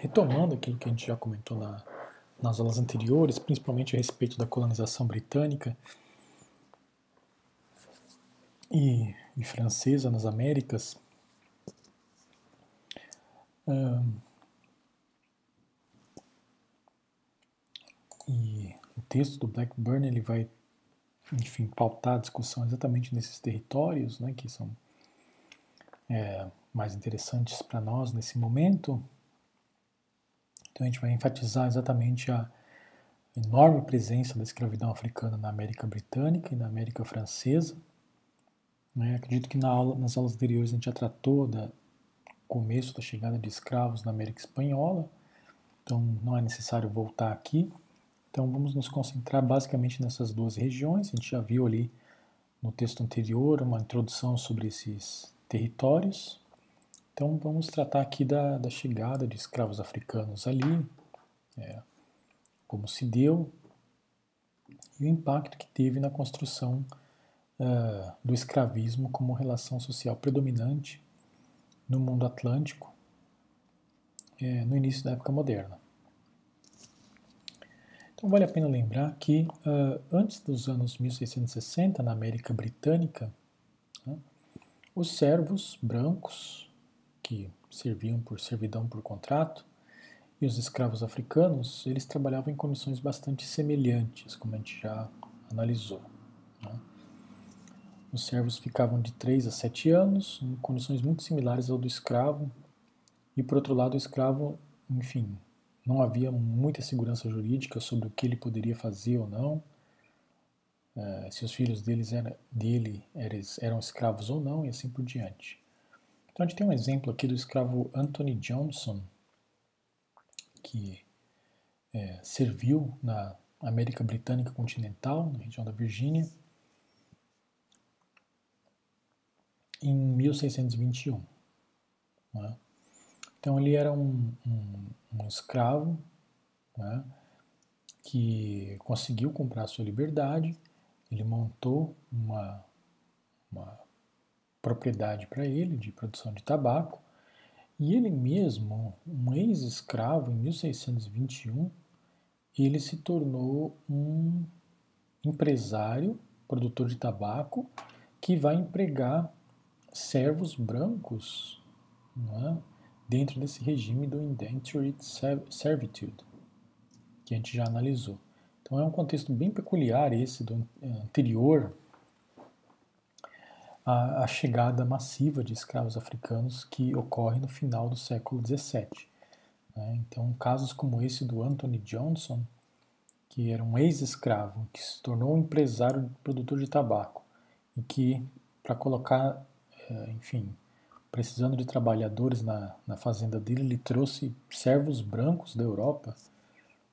retomando aquilo que a gente já comentou na, nas aulas anteriores, principalmente a respeito da colonização britânica e, e francesa nas Américas, e o texto do Blackburn ele vai, enfim, pautar a discussão exatamente nesses territórios, né, que são é, mais interessantes para nós nesse momento. Então a gente vai enfatizar exatamente a enorme presença da escravidão africana na América Britânica e na América Francesa. Né? Acredito que na aula, nas aulas anteriores a gente já tratou do começo da chegada de escravos na América Espanhola, então não é necessário voltar aqui. Então vamos nos concentrar basicamente nessas duas regiões. A gente já viu ali no texto anterior uma introdução sobre esses territórios. Então vamos tratar aqui da, da chegada de escravos africanos ali, é, como se deu e o impacto que teve na construção uh, do escravismo como relação social predominante no mundo atlântico é, no início da época moderna. Então vale a pena lembrar que uh, antes dos anos 1660, na América Britânica, né, os servos brancos, que serviam por servidão por contrato, e os escravos africanos, eles trabalhavam em condições bastante semelhantes, como a gente já analisou. Né? Os servos ficavam de 3 a 7 anos, em condições muito similares ao do escravo, e por outro lado, o escravo, enfim, não havia muita segurança jurídica sobre o que ele poderia fazer ou não, uh, se os filhos deles era, dele eram escravos ou não, e assim por diante. Então a gente tem um exemplo aqui do escravo Anthony Johnson, que é, serviu na América Britânica continental, na região da Virgínia, em 1621. Né? Então ele era um, um, um escravo né, que conseguiu comprar sua liberdade, ele montou uma, uma propriedade para ele de produção de tabaco, e ele mesmo, um ex-escravo, em 1621, ele se tornou um empresário, produtor de tabaco, que vai empregar servos brancos é? dentro desse regime do indentured servitude, que a gente já analisou. Então é um contexto bem peculiar esse do anterior à, à chegada massiva de escravos africanos que ocorre no final do século XVII. Né? Então casos como esse do Anthony Johnson, que era um ex-escravo, que se tornou um empresário produtor de tabaco e que, para colocar, eh, enfim, precisando de trabalhadores na, na fazenda dele, ele trouxe servos brancos da Europa.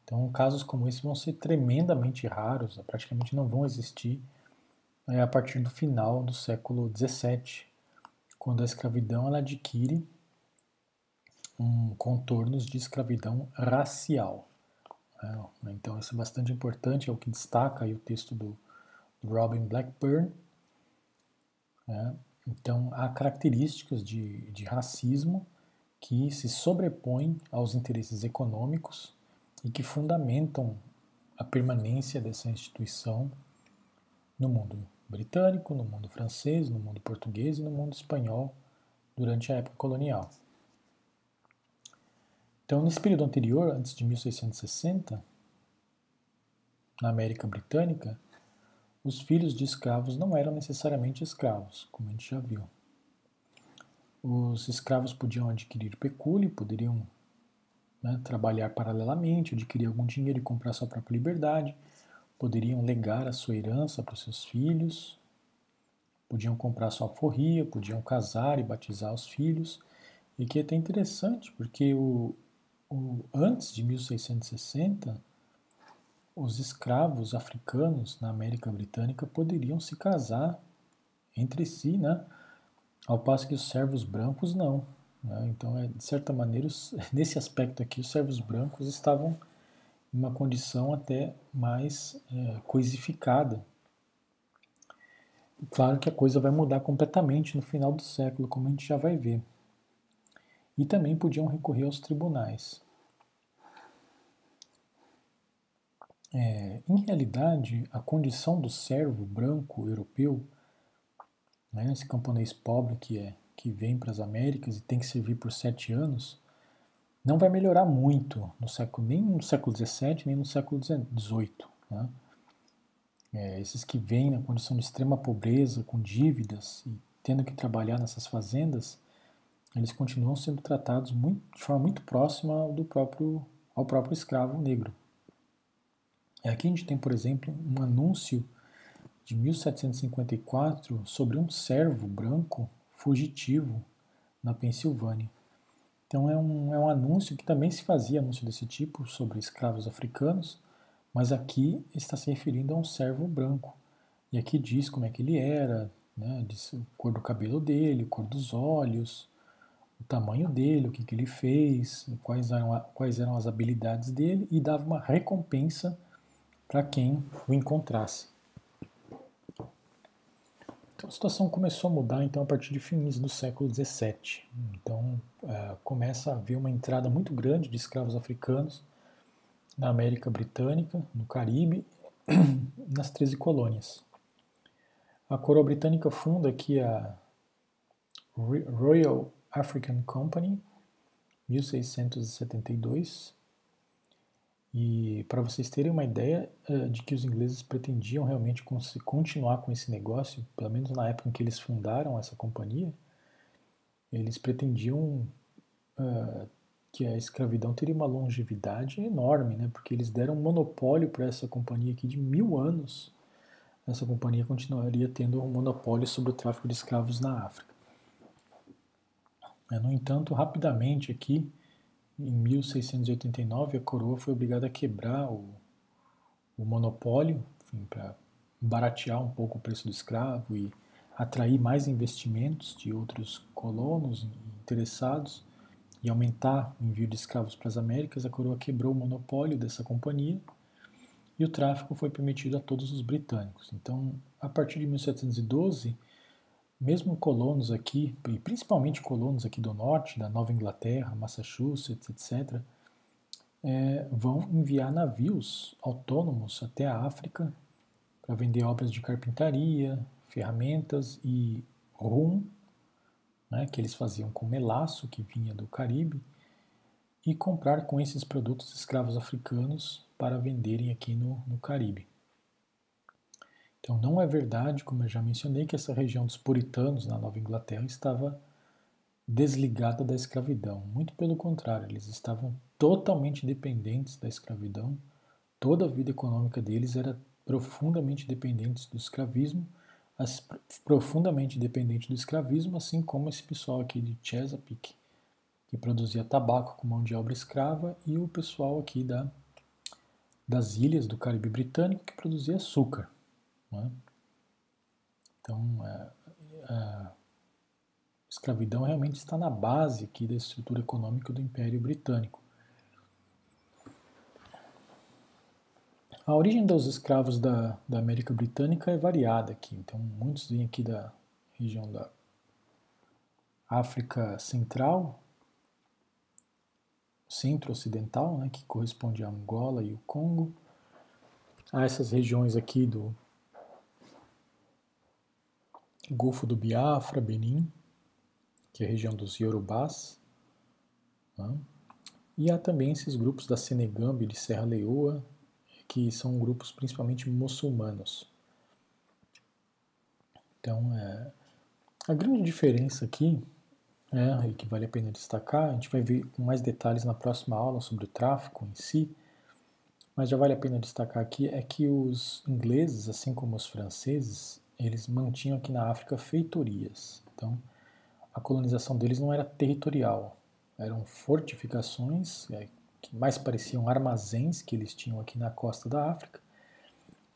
Então, casos como esse vão ser tremendamente raros, praticamente não vão existir é, a partir do final do século XVII, quando a escravidão ela adquire um, contornos de escravidão racial. É, então, isso é bastante importante, é o que destaca aí o texto do, Robin Blackburn. É, então, há características de, de racismo que se sobrepõem aos interesses econômicos e que fundamentam a permanência dessa instituição no mundo britânico, no mundo francês, no mundo português e no mundo espanhol durante a época colonial. Então, nesse período anterior, antes de 1660, na América Britânica, os filhos de escravos não eram necessariamente escravos, como a gente já viu. Os escravos podiam adquirir pecúlio, poderiam né, trabalhar paralelamente, adquirir algum dinheiro e comprar sua própria liberdade, poderiam legar a sua herança para os seus filhos, podiam comprar sua alforria, podiam casar e batizar os filhos, e que é até interessante, porque o, o, antes de 1660, os escravos africanos na América Britânica poderiam se casar entre si, né? ao passo que os servos brancos não. Né? Então, é, de certa maneira, nesse aspecto aqui, os servos brancos estavam uma condição até mais é, coisificada. Claro que a coisa vai mudar completamente no final do século, como a gente já vai ver. e também podiam recorrer aos tribunais. É, em realidade, a condição do servo branco europeu, né, esse camponês pobre que é que vem para as Américas e tem que servir por sete anos, não vai melhorar muito no século, nem no século XVII, nem no século XVIII. Né? É, esses que vêm na condição de extrema pobreza, com dívidas e tendo que trabalhar nessas fazendas, eles continuam sendo tratados muito, de forma muito próxima ao, do próprio, ao próprio escravo negro. Aqui a gente tem, por exemplo, um anúncio de 1754 sobre um servo branco fugitivo na Pensilvânia. Então é um, é um anúncio que também se fazia anúncio desse tipo sobre escravos africanos, mas aqui está se referindo a um servo branco. E aqui diz como é que ele era, né, diz a cor do cabelo dele, a cor dos olhos, o tamanho dele, o que, que ele fez, quais eram, quais eram as habilidades dele e dava uma recompensa para quem o encontrasse. Então a situação começou a mudar então a partir de fins do século XVII. Então é, começa a haver uma entrada muito grande de escravos africanos na América Britânica, no Caribe, nas 13 colônias. A coroa britânica funda aqui a Royal African Company, 1672, e para vocês terem uma ideia uh, de que os ingleses pretendiam realmente continuar com esse negócio, pelo menos na época em que eles fundaram essa companhia, eles pretendiam uh, que a escravidão teria uma longevidade enorme, né? porque eles deram um monopólio para essa companhia aqui de mil anos. Essa companhia continuaria tendo um monopólio sobre o tráfico de escravos na África. No entanto, rapidamente aqui, em 1689, a coroa foi obrigada a quebrar o, o monopólio para baratear um pouco o preço do escravo e atrair mais investimentos de outros colonos interessados e aumentar o envio de escravos para as Américas, a coroa quebrou o monopólio dessa companhia e o tráfico foi permitido a todos os britânicos. Então, a partir de 1712, mesmo colonos aqui, e principalmente colonos aqui do norte, da Nova Inglaterra, Massachusetts, etc., é, vão enviar navios autônomos até a África para vender obras de carpintaria, ferramentas e rum, né, que eles faziam com melaço que vinha do Caribe, e comprar com esses produtos escravos africanos para venderem aqui no, no Caribe. Então não é verdade, como eu já mencionei, que essa região dos puritanos na Nova Inglaterra estava desligada da escravidão. Muito pelo contrário, eles estavam totalmente dependentes da escravidão. Toda a vida econômica deles era profundamente dependente do escravismo, profundamente dependente do escravismo, assim como esse pessoal aqui de Chesapeake, que produzia tabaco com mão de obra escrava, e o pessoal aqui da, das ilhas do Caribe Britânico, que produzia açúcar. Né? Então, é, é, a escravidão realmente está na base aqui da estrutura econômica do Império Britânico. A origem dos escravos da, da América Britânica é variada aqui. Então, muitos vêm aqui da região da África Central, Centro-Ocidental, né, que corresponde a Angola e o Congo. Há essas regiões aqui do Golfo do Biafra, Benin, que é a região dos Yorubás. Né? E há também esses grupos da Senegambi de Serra Leoa, que são grupos principalmente muçulmanos. Então, é, a grande diferença aqui, é, e que vale a pena destacar, a gente vai ver com mais detalhes na próxima aula sobre o tráfico em si, mas já vale a pena destacar aqui é que os ingleses, assim como os franceses, eles mantinham aqui na África feitorias. Então, a colonização deles não era territorial, eram fortificações é, que mais pareciam armazéns que eles tinham aqui na costa da África.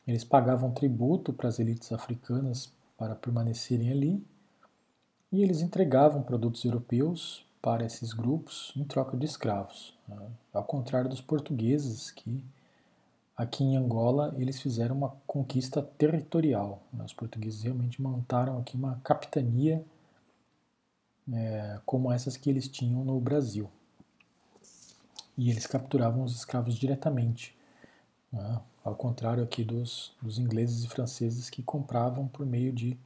Eles pagavam tributo para as elites africanas para permanecerem ali e eles entregavam produtos europeus para esses grupos em troca de escravos, né? ao contrário dos portugueses que aqui em Angola eles fizeram uma conquista territorial. Né? Os portugueses realmente montaram aqui uma capitania é, como essas que eles tinham no Brasil. E eles capturavam os escravos diretamente, né? ao contrário aqui dos, dos ingleses e franceses que compravam por meio de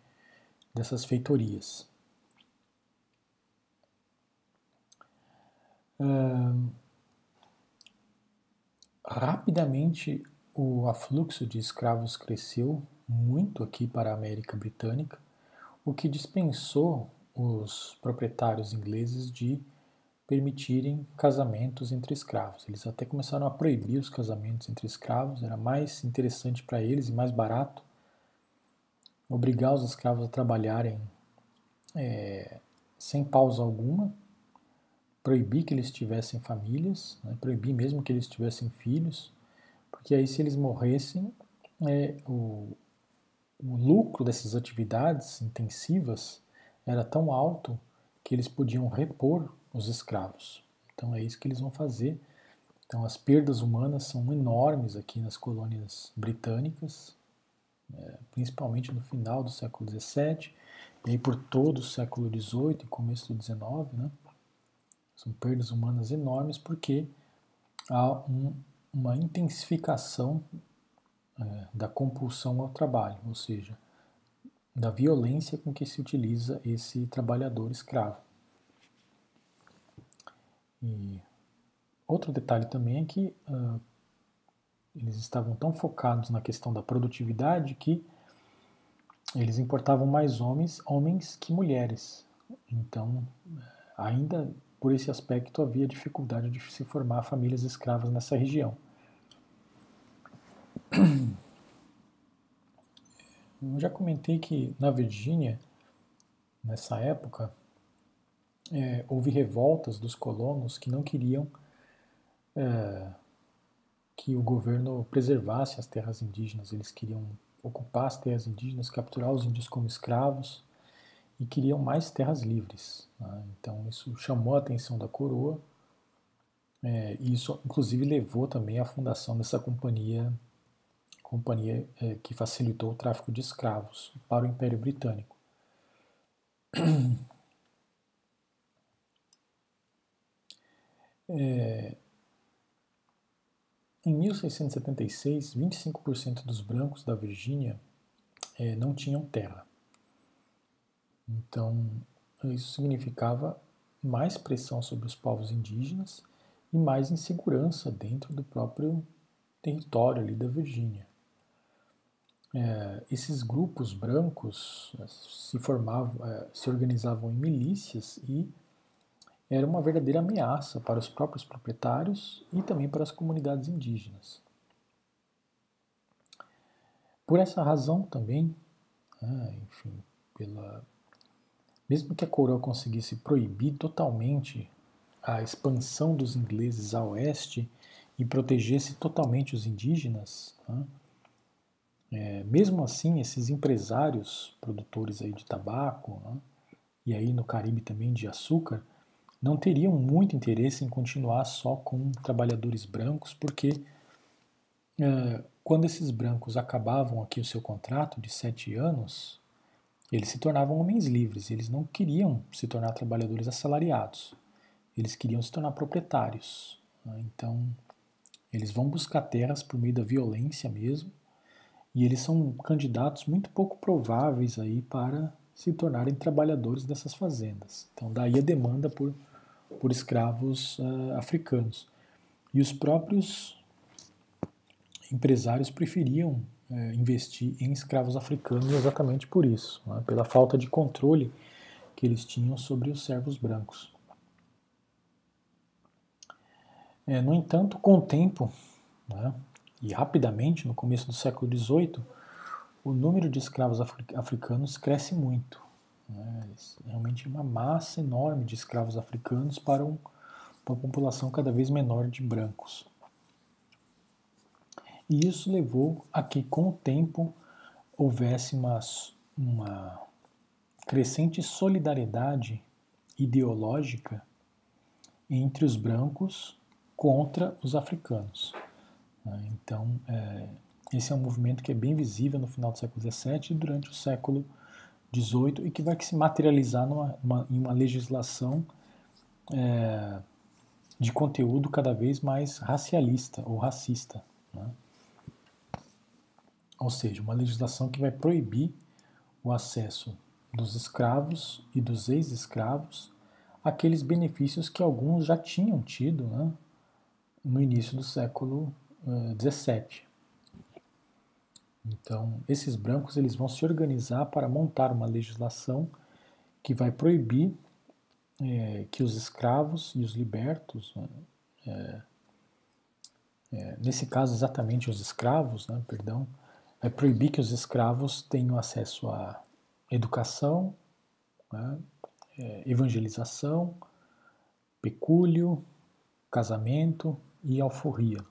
dessas feitorias. Uh, rapidamente o afluxo de escravos cresceu muito aqui para a América Britânica, o que dispensou os proprietários ingleses de permitirem casamentos entre escravos. Eles até começaram a proibir os casamentos entre escravos, era mais interessante para eles e mais barato obrigar os escravos a trabalharem é, sem pausa alguma, proibir que eles tivessem famílias, né, proibir mesmo que eles tivessem filhos, porque aí se eles morressem, é, o, o lucro dessas atividades intensivas era tão alto que eles podiam repor os escravos. Então é isso que eles vão fazer. Então as perdas humanas são enormes aqui nas colônias britânicas, é, principalmente no final do século XVII e por todo o século XVIII e começo do XIX, né? São perdas humanas enormes porque há um, uma intensificação é, da compulsão ao trabalho, ou seja, da violência com que se utiliza esse trabalhador escravo. E outro detalhe também é que uh, eles estavam tão focados na questão da produtividade que eles importavam mais homens, homens que mulheres. Então, ainda por esse aspecto havia dificuldade de se formar famílias escravas nessa região. Eu já comentei que na Virgínia, nessa época, é, houve revoltas dos colonos que não queriam é, que o governo preservasse as terras indígenas. Eles queriam ocupar as terras indígenas, capturar os índios como escravos e queriam mais terras livres. Né? Então isso chamou a atenção da coroa é, e isso inclusive levou também à fundação dessa companhia, companhia é, que facilitou o tráfico de escravos para o Império Britânico. É, em 1676, 25% dos brancos da Virgínia é, não tinham terra. Então, isso significava mais pressão sobre os povos indígenas e mais insegurança dentro do próprio território ali da Virgínia. É, esses grupos brancos é, se formavam, é, se organizavam em milícias e era uma verdadeira ameaça para os próprios proprietários e também para as comunidades indígenas. Por essa razão também, né, enfim, pela, mesmo que a coroa conseguisse proibir totalmente a expansão dos ingleses a oeste e protegesse totalmente os indígenas, né, é, mesmo assim esses empresários produtores aí de tabaco né, e aí no Caribe também de açúcar não teriam muito interesse em continuar só com trabalhadores brancos, porque uh, quando esses brancos acabavam aqui o seu contrato de sete anos, eles se tornavam homens livres, eles não queriam se tornar trabalhadores assalariados, eles queriam se tornar proprietários. Né? Então, eles vão buscar terras por meio da violência mesmo, e eles são candidatos muito pouco prováveis aí para se tornarem trabalhadores dessas fazendas. Então, daí a demanda por por escravos uh, africanos. E os próprios empresários preferiam uh, investir em escravos africanos exatamente por isso, né, pela falta de controle que eles tinham sobre os servos brancos. É, no entanto, com o tempo, né, e rapidamente, no começo do século XVIII, o número de escravos africanos cresce muito. Né? Realmente uma massa enorme de escravos africanos para um, uma população cada vez menor de brancos. E isso levou a que, com o tempo, houvesse uma, uma crescente solidariedade ideológica entre os brancos contra os africanos. Né? Então, é, esse é um movimento que é bem visível no final do século XVII e durante o século XVIII e que vai se materializar numa, uma, em uma legislação é, de conteúdo cada vez mais racialista ou racista. Né? Ou seja, uma legislação que vai proibir o acesso dos escravos e dos ex-escravos àqueles benefícios que alguns já tinham tido né, no início do século XVII. Uh, então, esses brancos eles vão se organizar para montar uma legislação que vai proibir é, que os escravos e os libertos, é, é, nesse caso exatamente os escravos, né, perdão, vai proibir que os escravos tenham acesso à educação, né, é, evangelização, pecúlio, casamento e alforria.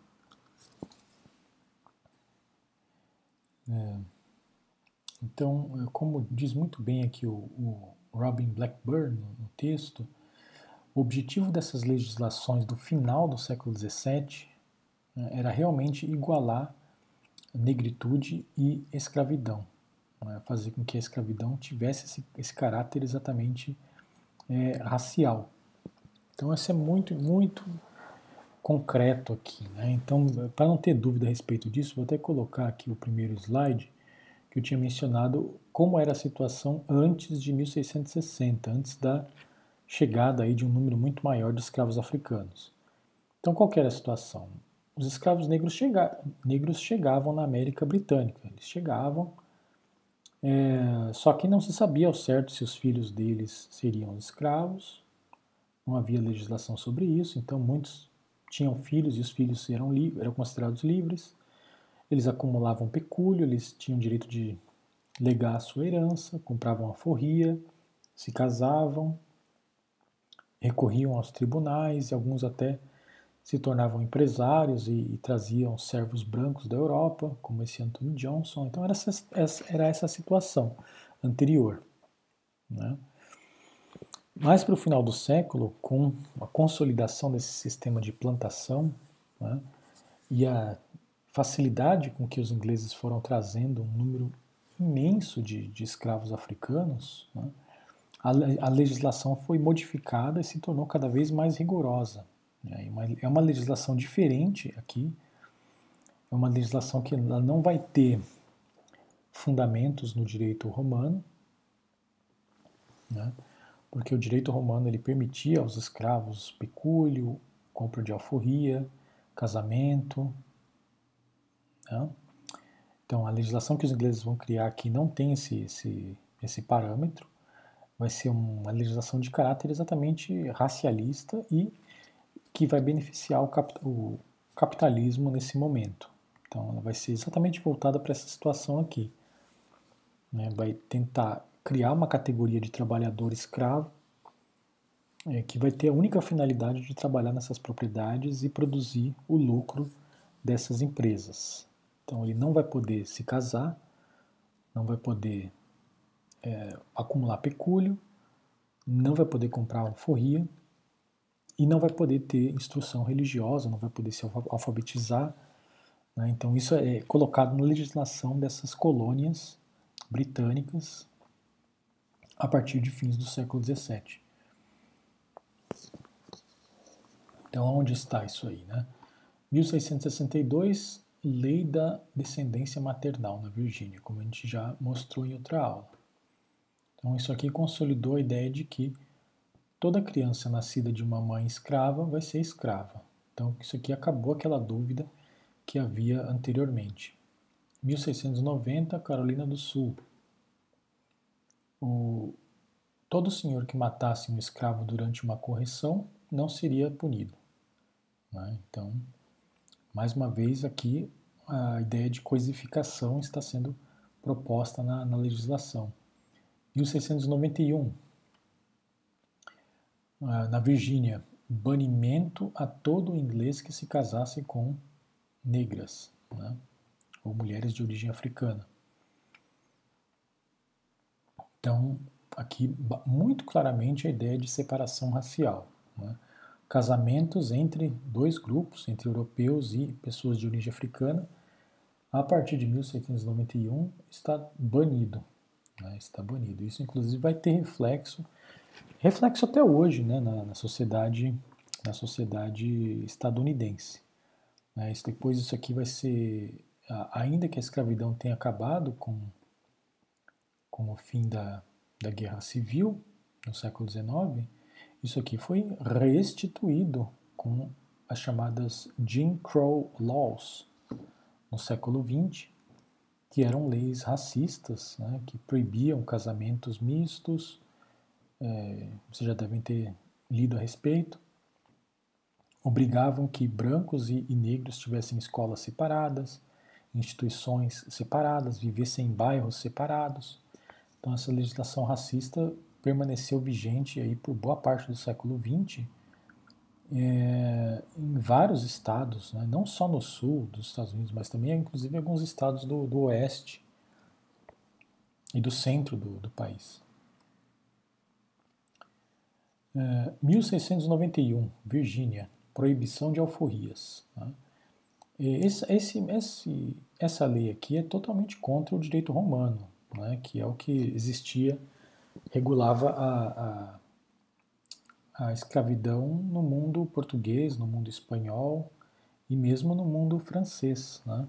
É. Então, é, como diz muito bem aqui o, o Robin Blackburn no texto, o objetivo dessas legislações do final do século XVII né, era realmente igualar negritude e escravidão, né, fazer com que a escravidão tivesse esse, esse caráter exatamente é, racial. Então, isso é muito, muito concreto aqui. Né? Então, para não ter dúvida a respeito disso, vou até colocar aqui o primeiro slide que eu tinha mencionado como era a situação antes de 1660, antes da chegada aí de um número muito maior de escravos africanos. Então, qual era a situação? Os escravos negros, chega negros chegavam na América Britânica. Eles chegavam, é, só que não se sabia ao certo se os filhos deles seriam escravos. Não havia legislação sobre isso, então muitos tinham filhos e os filhos eram, eram considerados livres. Eles acumulavam pecúlio, eles tinham direito de legar a sua herança, compravam a forria, se casavam, recorriam aos tribunais e alguns até se tornavam empresários e, e traziam servos brancos da Europa, como esse Anthony Johnson. Então era essa, era essa situação anterior. Né? Mais para o final do século, com a consolidação desse sistema de plantação né, e a facilidade com que os ingleses foram trazendo um número imenso de, de escravos africanos, né, a, a, legislação foi modificada e se tornou cada vez mais rigorosa. Né, é uma legislação diferente aqui, é uma legislação que ela não vai ter fundamentos no direito romano, né, porque o direito romano ele permitia aos escravos pecúlio, compra de alforria, casamento. Né? Então, a legislação que os ingleses vão criar aqui não tem esse, esse, esse parâmetro, vai ser uma legislação de caráter exatamente racialista e que vai beneficiar o, cap, o capitalismo nesse momento. Então, ela vai ser exatamente voltada para essa situação aqui. Né? Vai tentar criar uma categoria de trabalhador escravo é, que vai ter a única finalidade de trabalhar nessas propriedades e produzir o lucro dessas empresas. Então ele não vai poder se casar, não vai poder é, acumular pecúlio, não vai poder comprar alforria e não vai poder ter instrução religiosa, não vai poder se alfabetizar. Né? Então isso é colocado na legislação dessas colônias britânicas a partir de fins do século XVII. Então, onde está isso aí? Né? 1662, Lei da Descendência Maternal na Virgínia, como a gente já mostrou em outra aula. Então, isso aqui consolidou a ideia de que toda criança nascida de uma mãe escrava vai ser escrava. Então, isso aqui acabou aquela dúvida que havia anteriormente. 1690, Carolina do Sul, o, todo senhor que matasse um escravo durante uma correção não seria punido. Né? Então, mais uma vez aqui, a ideia de coisificação está sendo proposta na, na legislação. 1691, ah, na Virgínia, banimento a todo inglês que se casasse com negras, né? ou mulheres de origem africana. Então, aqui muito claramente a ideia de separação racial. Né? Casamentos entre dois grupos, entre europeus e pessoas de origem africana, a partir de 1791 está banido. Né, está banido. Isso, inclusive, vai ter reflexo, reflexo até hoje, né, na, na sociedade, na sociedade estadunidense. Né, depois isso aqui vai ser, ainda que a escravidão tenha acabado com, com o fim da, da guerra civil no século XIX, isso aqui foi restituído com as chamadas Jim Crow Laws no século XX, que eram leis racistas, né, que proibiam casamentos mistos. É, vocês já devem ter lido a respeito. Obrigavam que brancos e, e negros tivessem escolas separadas, instituições separadas, vivessem em bairros separados. Então essa legislação racista permaneceu vigente aí por boa parte do século XX é, em vários estados, né, não só no sul dos Estados Unidos, mas também inclusive em alguns estados do, do oeste e do centro do, do país. É, 1691, Virgínia, proibição de alforrias. Né? Esse, esse, esse, essa lei aqui é totalmente contra o direito romano, né, que é o que existia, regulava a, a a escravidão no mundo português, no mundo espanhol e mesmo no mundo francês. Né?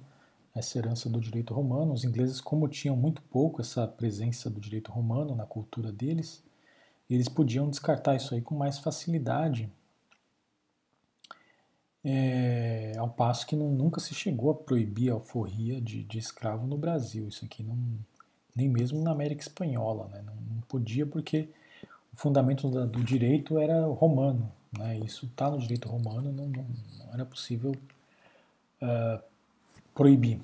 Essa herança do direito romano. Os ingleses, como tinham muito pouco essa presença do direito romano na cultura deles, eles podiam descartar isso aí com mais facilidade. É, ao passo que não, nunca se chegou a proibir a alforria de, de escravo no Brasil. Isso aqui não, nem mesmo na América Espanhola. Né? Não, não podia porque fundamento do direito era romano. Né? Isso está no direito romano, não, não, não era possível uh, proibir.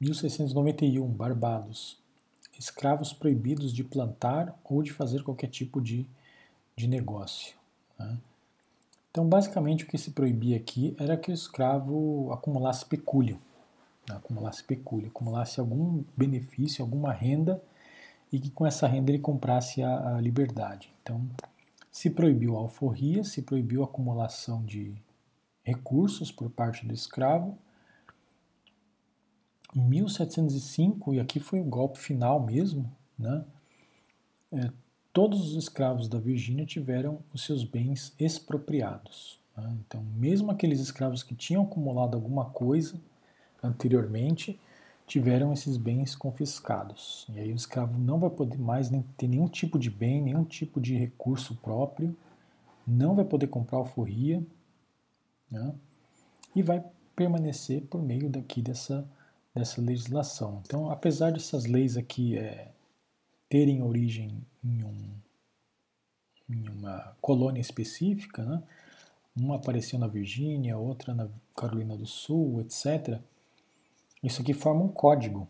1691, Barbados. Escravos proibidos de plantar ou de fazer qualquer tipo de, de negócio. Né? Então, basicamente, o que se proibia aqui era que o escravo acumulasse pecúlio, né? acumulasse pecúlio, acumulasse algum benefício, alguma renda e que com essa renda ele comprasse a, a liberdade. Então, se proibiu a alforria, se proibiu a acumulação de recursos por parte do escravo. Em 1705, e aqui foi o golpe final mesmo, né? É, todos os escravos da Virgínia tiveram os seus bens expropriados. Né? Então, mesmo aqueles escravos que tinham acumulado alguma coisa anteriormente, tiveram esses bens confiscados. E aí o escravo não vai poder mais nem ter nenhum tipo de bem, nenhum tipo de recurso próprio, não vai poder comprar alforria, né? e vai permanecer por meio daqui dessa, dessa legislação. Então, apesar dessas leis aqui é, terem origem em, um, em uma colônia específica, né? uma apareceu na Virgínia, outra na Carolina do Sul, etc., isso aqui forma um código.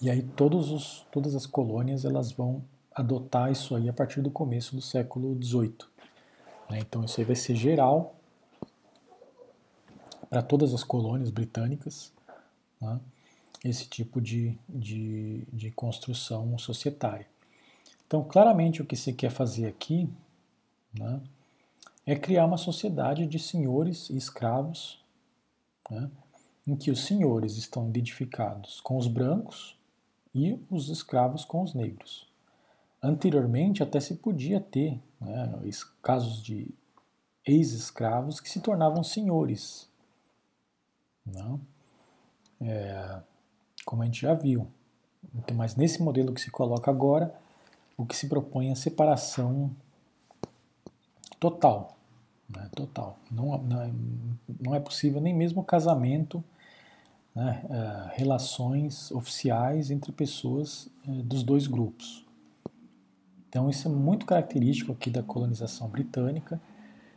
E aí todos os, todas as colônias elas vão adotar isso aí a partir do começo do século XVIII. Né? Então isso aí vai ser geral para todas as colônias britânicas, né? esse tipo de, de, de construção societária. Então, claramente, o que se quer fazer aqui né, é criar uma sociedade de senhores e escravos, né, em que os senhores estão identificados com os brancos e os escravos com os negros. Anteriormente, até se podia ter né, casos de ex-escravos que se tornavam senhores. Não? É, como a gente já viu. Então, mas nesse modelo que se coloca agora, o que se propõe é a separação total. Né, total. Não, não, não é possível nem mesmo casamento né, uh, relações oficiais entre pessoas uh, dos dois grupos. Então isso é muito característico aqui da colonização britânica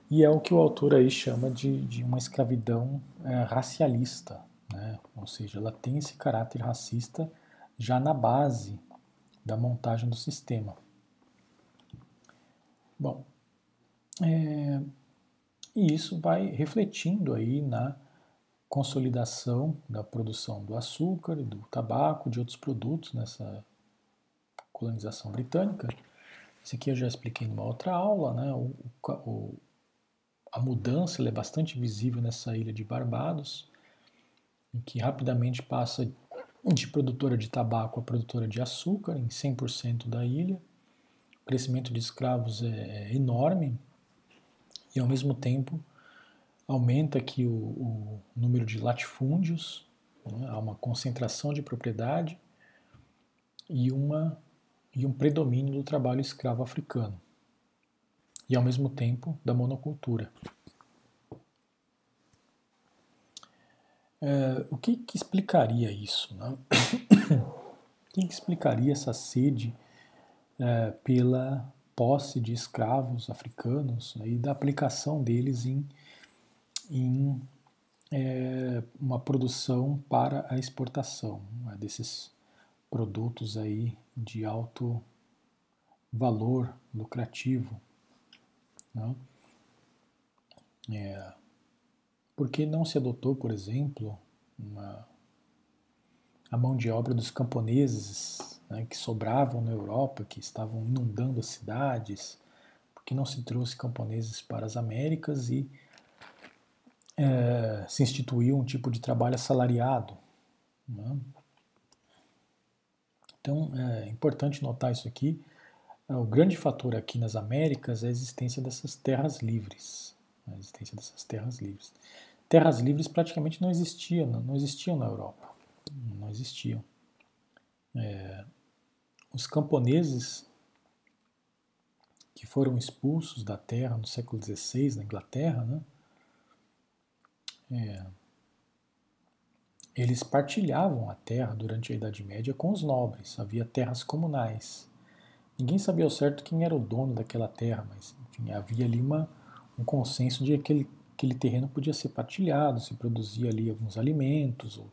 e é o que o autor aí chama de, de uma escravidão uh, racialista, né? ou seja, ela tem esse caráter racista já na base da montagem do sistema. Bom, é, e isso vai refletindo aí na consolidação da produção do açúcar, do tabaco, de outros produtos nessa colonização britânica. Isso aqui eu já expliquei numa outra aula, né? O, o, a mudança é bastante visível nessa ilha de Barbados, em que rapidamente passa de produtora de tabaco a produtora de açúcar em 100% da ilha. O crescimento de escravos é, é enorme e, ao mesmo tempo, aumenta aqui o, o número de latifúndios, né? há uma concentração de propriedade e, uma, e um predomínio do trabalho escravo africano, e ao mesmo tempo da monocultura. É, o que, que, explicaria isso? Né? o que, que, explicaria essa sede é, pela posse de escravos africanos né, e da aplicação deles em em é, uma produção para a exportação né, desses produtos aí de alto valor lucrativo. Né? É, por que não se adotou, por exemplo, uma, a mão de obra dos camponeses né, que sobravam na Europa, que estavam inundando as cidades? Por que não se trouxe camponeses para as Américas e é, se instituiu um tipo de trabalho assalariado. Né? Então é importante notar isso aqui. É, o grande fator aqui nas Américas é a existência dessas terras livres. A existência dessas terras livres. Terras livres praticamente não existiam, não existiam na Europa. Não existiam. É, os camponeses que foram expulsos da terra no século XVI na Inglaterra, né, é, eles partilhavam a terra durante a Idade Média com os nobres, havia terras comunais. Ninguém sabia ao certo quem era o dono daquela terra, mas enfim, havia ali uma, um consenso de que aquele, aquele terreno podia ser partilhado, se produzia ali alguns alimentos, ou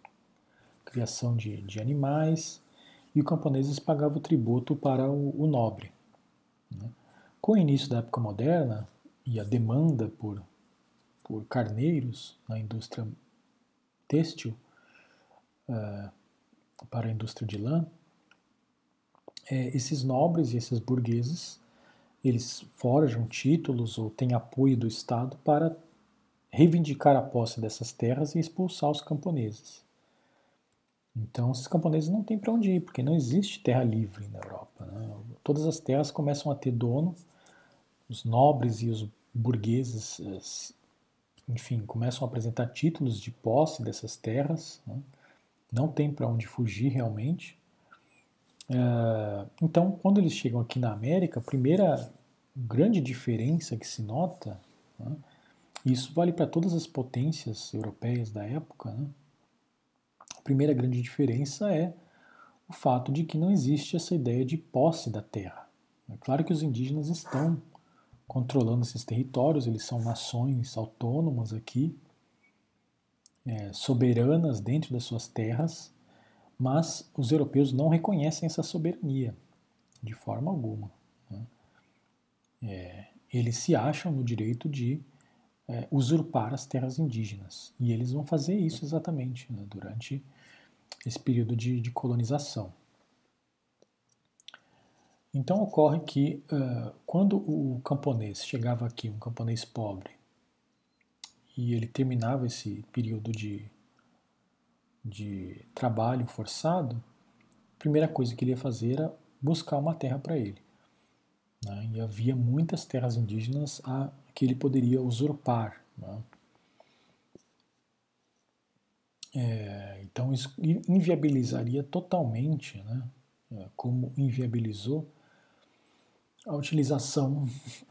criação de, de animais, e os camponeses pagavam tributo para o, o nobre. Né? Com o início da época moderna e a demanda por por carneiros na indústria têxtil uh, para a indústria de lã, é, esses nobres e esses burgueses eles forjam títulos ou têm apoio do Estado para reivindicar a posse dessas terras e expulsar os camponeses. Então, esses camponeses não têm para onde ir, porque não existe terra livre na Europa. Né? Todas as terras começam a ter dono, os nobres e os burgueses eh, enfim, começam a apresentar títulos de posse dessas terras, né? não tem para onde fugir realmente. É, então, quando eles chegam aqui na América, a primeira grande diferença que se nota, né? Isso vale para todas as potências europeias da época, né? a primeira grande diferença é o fato de que não existe essa ideia de posse da terra. É claro que os indígenas estão controlando esses territórios, eles são nações autônomas aqui, é, soberanas dentro das suas terras, mas os europeus não reconhecem essa soberania de forma alguma. Né? É, eles se acham no direito de é, usurpar as terras indígenas e eles vão fazer isso exatamente né, durante esse período de, de colonização. Então ocorre que uh, quando o camponês chegava aqui, um camponês pobre, e ele terminava esse período de, de trabalho forçado, a primeira coisa que ele ia fazer era buscar uma terra para ele. Né? E havia muitas terras indígenas a, que ele poderia usurpar. Né? É, então isso inviabilizaria totalmente, né? É, como inviabilizou a utilização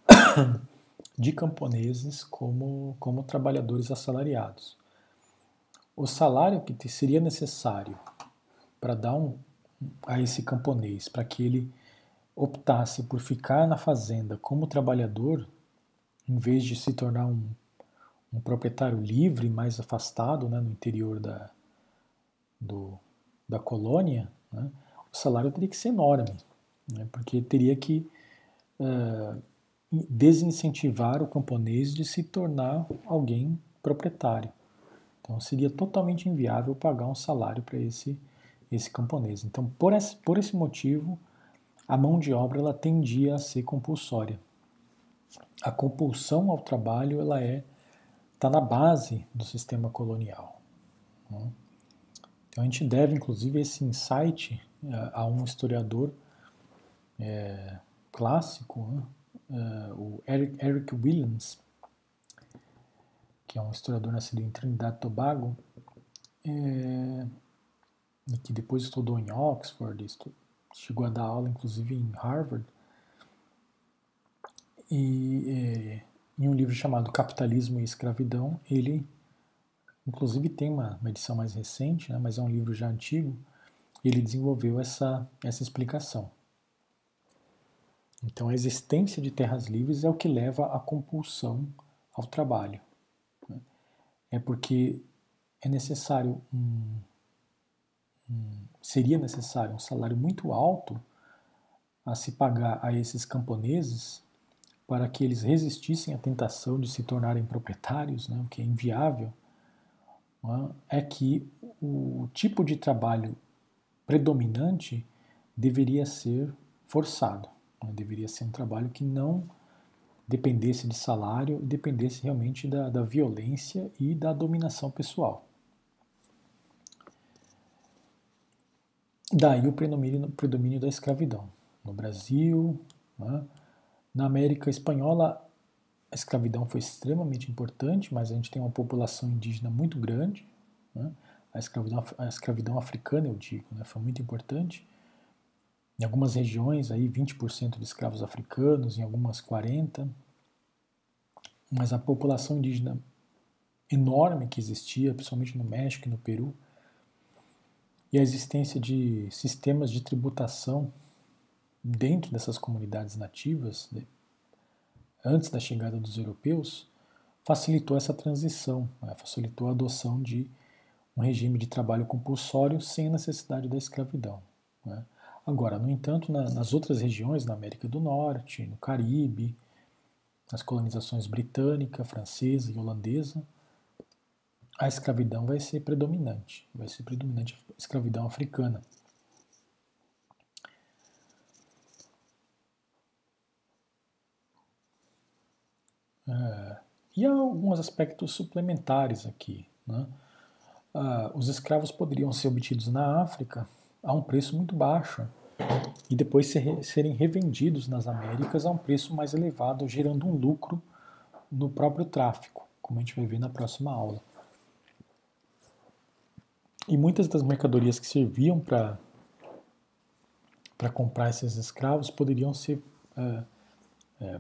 de camponeses como, como trabalhadores assalariados. O salário que seria necessário para dar um, a esse camponês, para que ele optasse por ficar na fazenda como trabalhador, em vez de se tornar um, um proprietário livre, mais afastado, né, no interior da, do, da colônia, né, o salário teria que ser enorme, né, porque teria que uh, desincentivar o camponês de se tornar alguém proprietário. Então seria totalmente inviável pagar um salário para esse, esse camponês. Então, por esse, por esse motivo, a mão de obra ela tendia a ser compulsória. A compulsão ao trabalho ela é está na base do sistema colonial. Né? Então a gente deve, inclusive, esse insight a um historiador é, clássico, né? é, o Eric, Eric Williams, que é um historiador nascido em Trinidad e Tobago, é, e que depois estudou em Oxford, estudou, chegou a dar aula inclusive em Harvard, e é, em um livro chamado Capitalismo e Escravidão, ele inclusive tem uma, uma edição mais recente, né, mas é um livro já antigo, ele desenvolveu essa, essa explicação. Então, a existência de terras livres é o que leva à compulsão ao trabalho. Né? É porque é necessário um, um, seria necessário um salário muito alto a se pagar a esses camponeses para que eles resistissem à tentação de se tornarem proprietários, né, o que é inviável, né, é que o tipo de trabalho predominante deveria ser forçado, né, deveria ser um trabalho que não dependesse de salário, dependesse realmente da, da violência e da dominação pessoal. Daí o predomínio, predomínio da escravidão. No Brasil, né, na América Espanhola, a escravidão foi extremamente importante, mas a gente tem uma população indígena muito grande. Né? A, escravidão, a escravidão africana, eu digo, né? foi muito importante. Em algumas regiões, aí 20% de escravos africanos, em algumas 40%. Mas a população indígena enorme que existia, principalmente no México e no Peru, e a existência de sistemas de tributação dentro dessas comunidades nativas, né, antes da chegada dos europeus, facilitou essa transição, né, facilitou a adoção de um regime de trabalho compulsório sem a necessidade da escravidão. Né. Agora, no entanto, na, nas outras regiões, na América do Norte, no Caribe, nas colonizações britânica, francesa e holandesa, a escravidão vai ser predominante, vai ser predominante a escravidão africana. É, e há alguns aspectos suplementares aqui. Né? Ah, os escravos poderiam ser obtidos na África a um preço muito baixo e depois ser, serem revendidos nas Américas a um preço mais elevado, gerando um lucro no próprio tráfico, como a gente vai ver na próxima aula. E muitas das mercadorias que serviam para para comprar esses escravos poderiam ser é, é,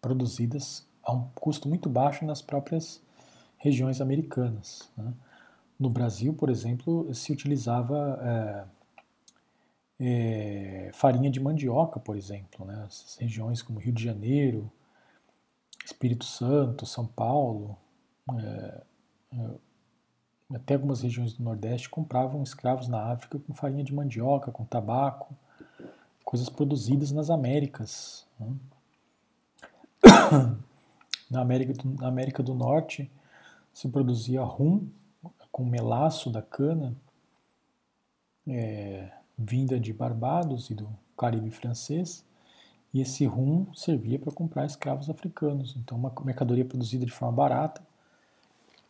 produzidas a um custo muito baixo nas próprias regiões americanas. Né? No Brasil, por exemplo, se utilizava é, é, farinha de mandioca, por exemplo. Né? As regiões como Rio de Janeiro, Espírito Santo, São Paulo, é, é, até algumas regiões do Nordeste compravam escravos na África com farinha de mandioca, com tabaco, coisas produzidas nas Américas. Né? na, América do, na América do Norte se produzia rum com melaço da cana, é, vinda de Barbados e do Caribe francês, e esse rum servia para comprar escravos africanos. Então, uma mercadoria produzida de forma barata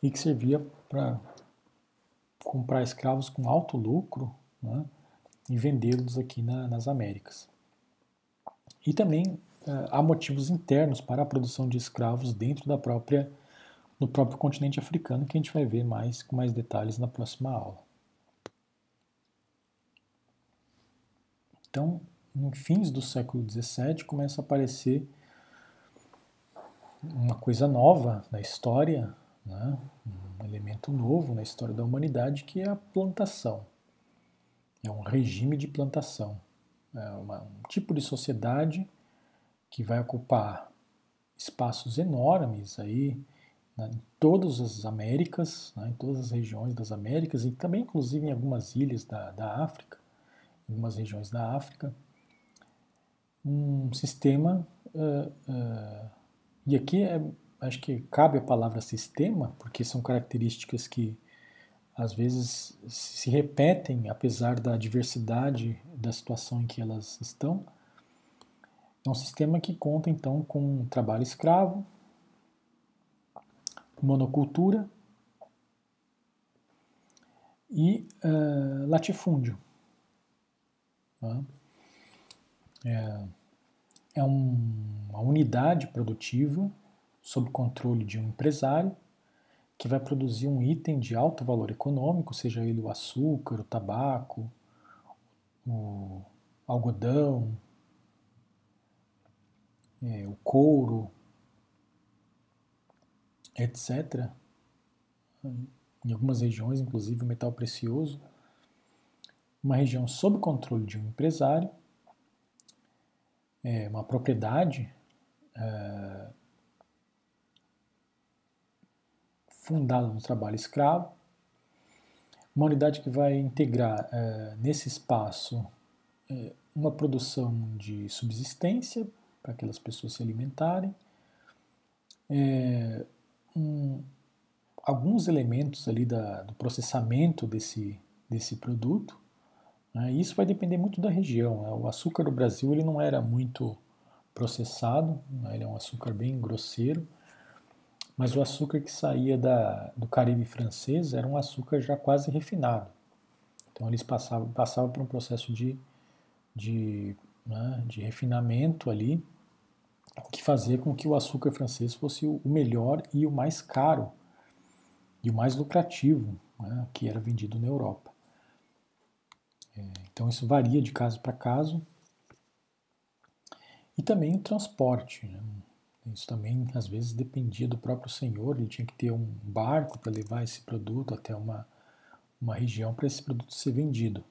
e que servia para comprar escravos com alto lucro né, e vendê-los aqui na, nas Américas. E também há motivos internos para a produção de escravos dentro da própria no próprio continente africano que a gente vai ver mais com mais detalhes na próxima aula. Então, em fins do século XVII começa a aparecer uma coisa nova na história, né? um elemento novo na história da humanidade que é a plantação. É um regime de plantação, é uma, um tipo de sociedade que vai ocupar espaços enormes aí né, em todas as Américas, né, em todas as regiões das Américas e também inclusive em algumas ilhas da, da África, em algumas regiões da África, um sistema uh, uh, e aqui é, acho que cabe a palavra sistema porque são características que às vezes se repetem apesar da diversidade da situação em que elas estão é um sistema que conta então com trabalho escravo, monocultura, e uh, latifúndio. Tá? É, é um, uma unidade produtiva sob controle de um empresário que vai produzir um item de alto valor econômico, seja ele o açúcar, o tabaco, o algodão, é, o couro, etc. Em algumas regiões, inclusive o metal precioso. Uma região sob controle de um empresário, é, uma propriedade é, fundada no trabalho escravo, uma unidade que vai integrar é, nesse espaço é, uma produção de subsistência para aquelas pessoas se alimentarem, é, um, alguns elementos ali da, do processamento desse, desse produto. Né, isso vai depender muito da região. Né, o açúcar do Brasil ele não era muito processado, né, ele é um açúcar bem grosseiro, mas o açúcar que saía da, do Caribe francês era um açúcar já quase refinado. Então eles passavam, passavam por um processo de, de, né, de refinamento ali, que fazia com que o açúcar francês fosse o melhor e o mais caro e o mais lucrativo né, que era vendido na Europa. É, então isso varia de caso para caso. E também o transporte. Né? Isso também às vezes dependia do próprio senhor, ele tinha que ter um barco para levar esse produto até uma, uma região para esse produto ser vendido.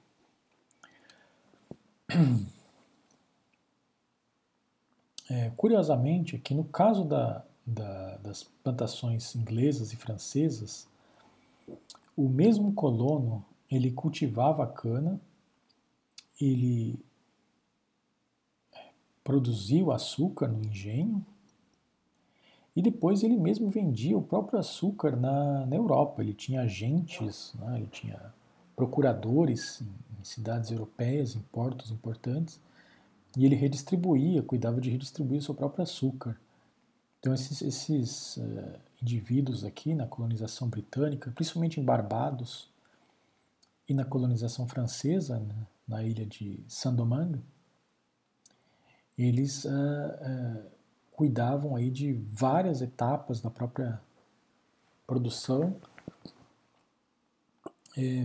É, curiosamente, que no caso da, da, das plantações inglesas e francesas, o mesmo colono ele cultivava a cana, ele é, produzia o açúcar no engenho e depois ele mesmo vendia o próprio açúcar na, na Europa. Ele tinha agentes, né? ele tinha procuradores em, em cidades europeias, em portos importantes, e ele redistribuía, cuidava de redistribuir o seu próprio açúcar. Então esses, esses uh, indivíduos aqui na colonização britânica, principalmente em Barbados e na colonização francesa, né, na ilha de Saint-Domingue, eles uh, uh, cuidavam aí de várias etapas da própria produção,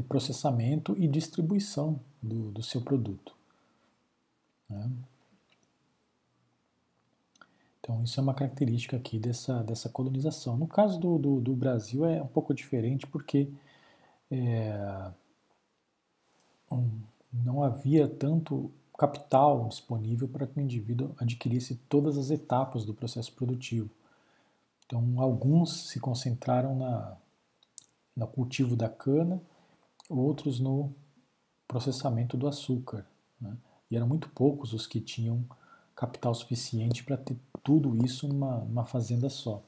processamento e distribuição do, do seu produto. Né? Então, isso é uma característica aqui dessa, dessa colonização. No caso do, do, do Brasil é um pouco diferente porque é, um, não havia tanto capital disponível para que o indivíduo adquirisse todas as etapas do processo produtivo. Então, alguns se concentraram na, no cultivo da cana, outros no processamento do açúcar. Né? E eram muito poucos os que tinham capital suficiente para ter tudo isso numa, numa fazenda só.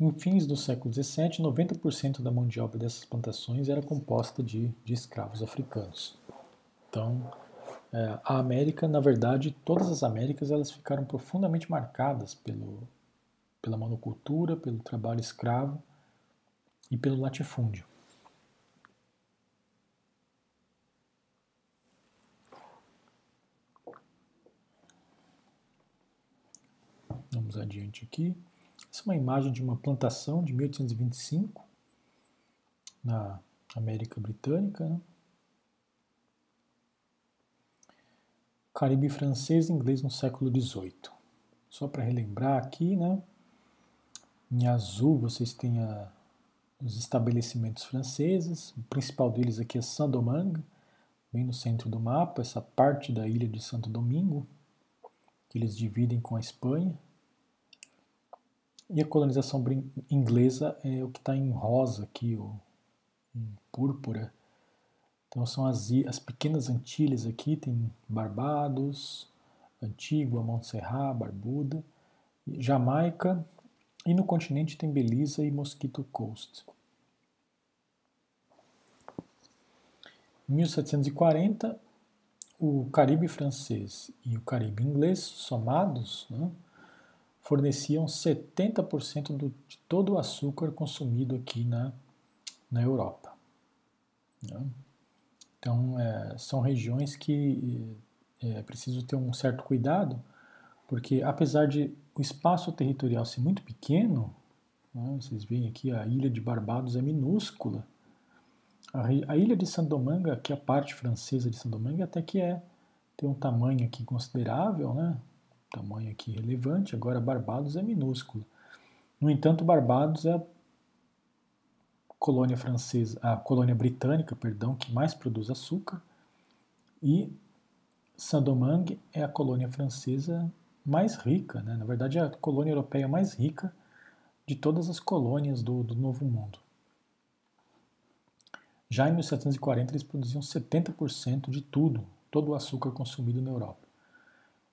Em fins do século XVII, 90% da mão de obra dessas plantações era composta de, de escravos africanos. Então, é, a América, na verdade, todas as Américas, elas ficaram profundamente marcadas pelo, pela monocultura, pelo trabalho escravo e pelo latifúndio. Vamos adiante aqui. Essa é uma imagem de uma plantação de 1825 na América Britânica. Né? Caribe francês e inglês no século XVIII. Só para relembrar aqui, né? Em azul vocês têm a, os estabelecimentos franceses. O principal deles aqui é Saint-Domingue, bem no centro do mapa, essa parte da ilha de Santo Domingo, que eles dividem com a Espanha. E a colonização inglesa é o que está em rosa aqui, o, em púrpura. Então são as, as pequenas Antilhas aqui, tem Barbados, Antigua, Montserrat, Barbuda, Jamaica, e no continente tem Belize e Mosquito Coast. Em 1740, o Caribe francês e o Caribe inglês somados né, forneciam 70% do, de todo o açúcar consumido aqui na na Europa. Né? Então, é, são regiões que é preciso ter um certo cuidado, porque apesar de o espaço territorial ser muito pequeno, né, vocês veem aqui a ilha de Barbados é minúscula. A, a ilha de Sandomanga, que é a parte francesa de Sandomanga, até que é tem um tamanho aqui considerável, né? Tamanho aqui relevante. Agora Barbados é minúsculo. No entanto, Barbados é a colônia francesa, a colônia britânica, perdão, que mais produz açúcar, e Saint-Domingue é a colônia francesa mais rica, né? na verdade é a colônia europeia mais rica de todas as colônias do, do Novo Mundo. Já em 1740 eles produziam 70% de tudo, todo o açúcar consumido na Europa.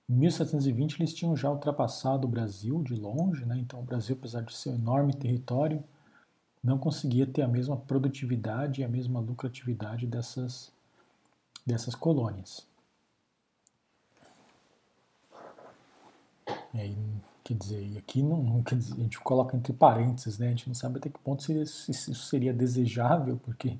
Em 1720 eles tinham já ultrapassado o Brasil de longe, né? então o Brasil, apesar de ser um enorme território, não conseguia ter a mesma produtividade e a mesma lucratividade dessas, dessas colônias. E aí, quer dizer, aqui não, não dizer, a gente coloca entre parênteses, né? A gente não sabe até que ponto seria, isso seria desejável, porque,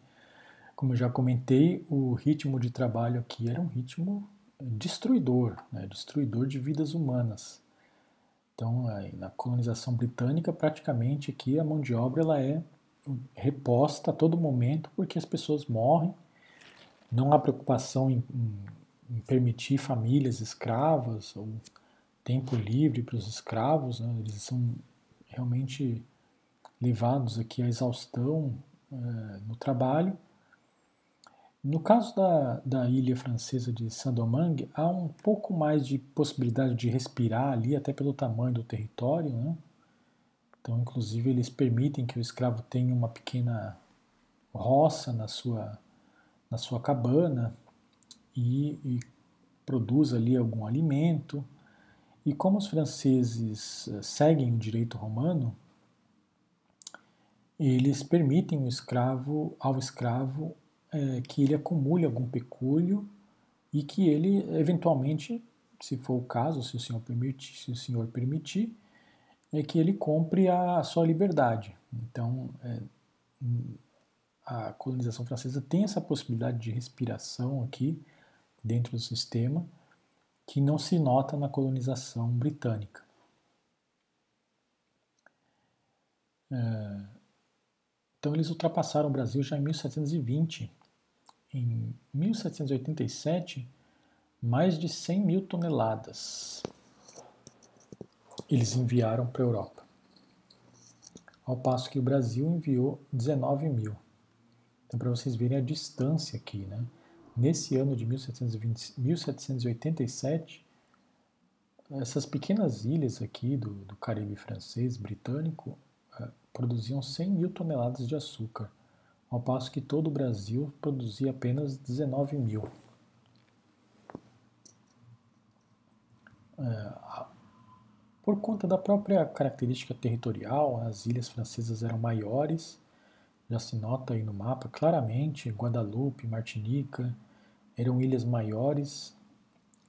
como eu já comentei, o ritmo de trabalho aqui era um ritmo destruidor, né? destruidor de vidas humanas. Então, na colonização britânica, praticamente aqui a mão de obra ela é reposta a todo momento porque as pessoas morrem. Não há preocupação em, em, permitir famílias escravas ou tempo livre para os escravos. Né? Eles são realmente levados aqui à exaustão é, no trabalho. No caso da, da ilha francesa de Saint-Domingue, há um pouco mais de possibilidade de respirar ali, até pelo tamanho do território. Né? Então, inclusive, eles permitem que o escravo tenha uma pequena roça na sua, na sua cabana e, e produza ali algum alimento. E como os franceses eh, seguem o direito romano, eles permitem o escravo, ao escravo é, que ele acumule algum pecúlio e que ele, eventualmente, se for o caso, se o senhor permitir, se o senhor permitir, é que ele compre a sua liberdade. Então, é, a colonização francesa tem essa possibilidade de respiração aqui dentro do sistema que não se nota na colonização britânica. É, então, eles ultrapassaram o Brasil já em 1720 em 1787, mais de 100 mil toneladas eles enviaram para a Europa, ao passo que o Brasil enviou 19 mil. Então, para vocês verem a distância aqui, né? Nesse ano de 1720, 1787, essas pequenas ilhas aqui do, do Caribe francês, britânico, uh, produziam 100 mil toneladas de açúcar ao passo que todo o Brasil produzia apenas 19 mil. É, por conta da própria característica territorial, as ilhas francesas eram maiores, já se nota aí no mapa claramente, Guadalupe, Martinica, eram ilhas maiores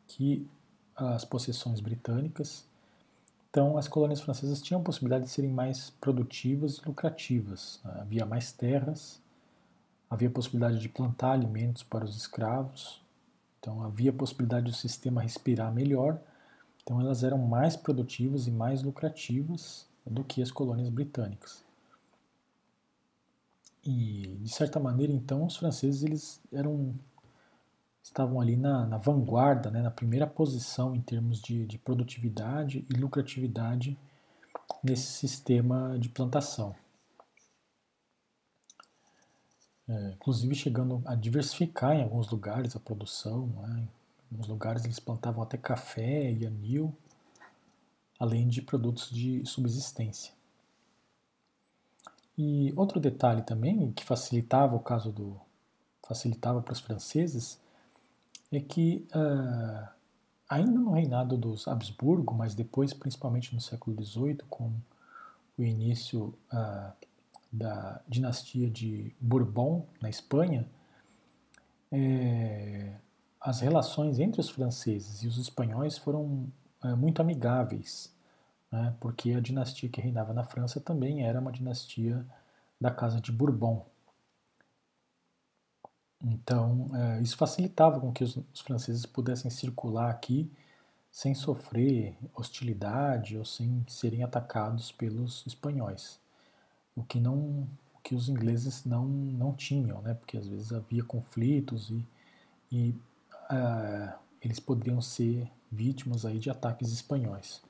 que as possessões britânicas. Então, as colônias francesas tinham a possibilidade de serem mais produtivas e lucrativas. Havia mais terras, havia possibilidade de plantar alimentos para os escravos, então havia possibilidade do sistema respirar melhor, então elas eram mais produtivas e mais lucrativas do que as colônias britânicas. E de certa maneira, então, os franceses eles eram estavam ali na, na vanguarda, né, na primeira posição em termos de, de produtividade e lucratividade nesse sistema de plantação é, inclusive chegando a diversificar em alguns lugares a produção. Né? Em alguns lugares eles plantavam até café e anil, além de produtos de subsistência. E outro detalhe também que facilitava o caso do facilitava para os franceses é que uh, ainda no reinado dos Habsburgo, mas depois principalmente no século XVIII com o início uh, da dinastia de Bourbon, na Espanha, é, as relações entre os franceses e os espanhóis foram é, muito amigáveis, né, porque a dinastia que reinava na França também era uma dinastia da Casa de Bourbon. Então, é, isso facilitava com que os, os, franceses pudessem circular aqui sem sofrer hostilidade ou sem serem atacados pelos espanhóis, o que não, o que os ingleses não, não tinham, né? Porque às vezes havia conflitos e, e uh, eles poderiam ser vítimas aí de ataques espanhóis.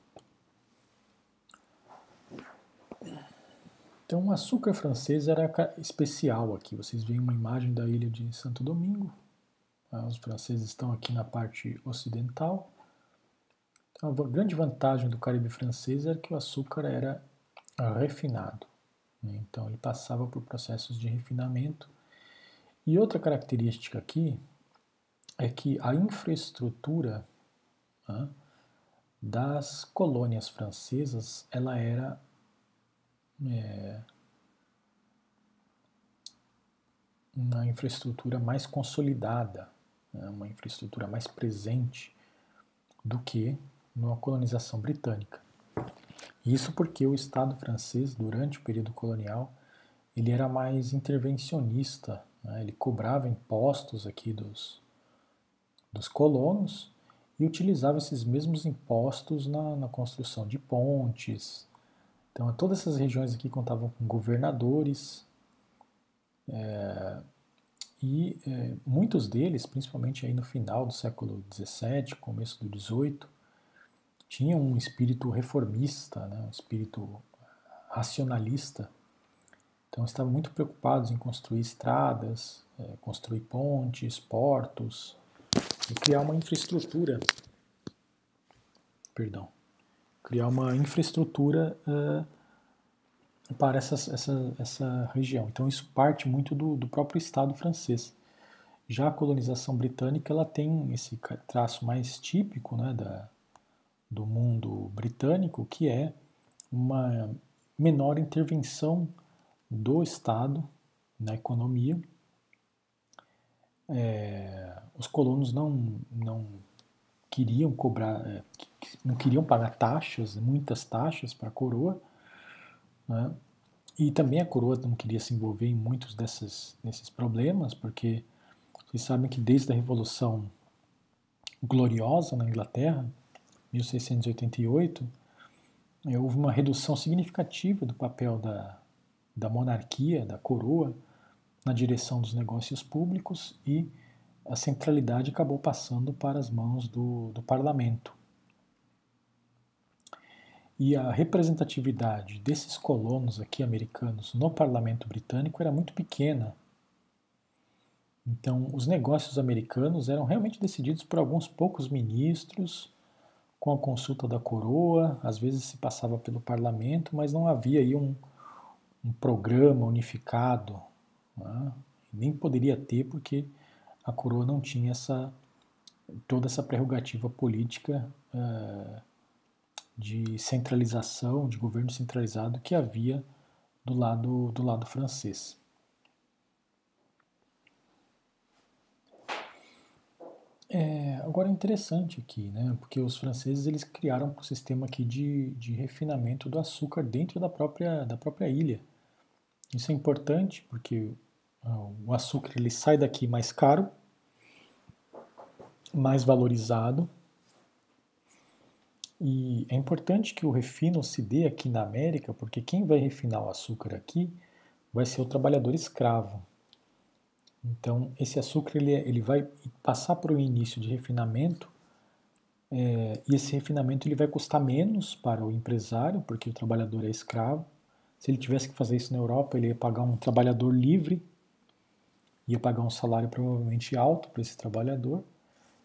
Então, o açúcar francês era especial aqui. Vocês veem uma imagem da ilha de Santo Domingo. Ah, os franceses estão aqui na parte ocidental. Então, a grande vantagem do Caribe francês era que o açúcar era refinado. Né? Então, ele passava por processos de refinamento. E outra característica aqui é que a infraestrutura né, das colônias francesas ela era é, uma infraestrutura mais consolidada, né, uma infraestrutura mais presente do que na colonização britânica. Isso porque o Estado francês, durante o período colonial, ele era mais intervencionista, né, ele cobrava impostos aqui dos, dos colonos e utilizava esses mesmos impostos na, na construção de pontes, então, todas essas regiões aqui contavam com governadores, é, e é, muitos deles, principalmente aí no final do século XVII, começo do XVIII, tinham um espírito reformista, né, um espírito racionalista. Então, estavam muito preocupados em construir estradas, é, construir pontes, portos e criar uma infraestrutura. Perdão criar uma infraestrutura uh, para essa, essa, essa região. Então isso parte muito do, do próprio Estado francês. Já a colonização britânica ela tem esse traço mais típico né, da, do mundo britânico, que é uma menor intervenção do Estado na economia. É, os colonos não, não queriam cobrar, é, não queriam pagar taxas, muitas taxas para a coroa, né? e também a coroa não queria se envolver em muitos desses, desses problemas, porque vocês sabem que desde a Revolução Gloriosa na Inglaterra, 1688, é, houve uma redução significativa do papel da, da monarquia, da coroa, na direção dos negócios públicos e a centralidade acabou passando para as mãos do, do parlamento. E a representatividade desses colonos aqui americanos no parlamento britânico era muito pequena. Então, os negócios americanos eram realmente decididos por alguns poucos ministros, com a consulta da coroa, às vezes se passava pelo parlamento, mas não havia aí um, um programa unificado. Né? Nem poderia ter, porque a coroa não tinha essa, toda essa prerrogativa política uh, de centralização, de governo centralizado que havia do lado, do lado francês. É, agora é interessante aqui, né, porque os franceses eles criaram um sistema aqui de, de refinamento do açúcar dentro da própria, da própria ilha. Isso é importante porque ah, o açúcar ele sai daqui mais caro, mais valorizado, e é importante que o refino se dê aqui na América, porque quem vai refinar o açúcar aqui vai ser o trabalhador escravo. Então, esse açúcar ele, ele vai passar por um início de refinamento, é, e esse refinamento ele vai custar menos para o empresário, porque o trabalhador é escravo. Se ele tivesse que fazer isso na Europa, ele ia pagar um trabalhador livre, ia pagar um salário provavelmente alto para esse trabalhador.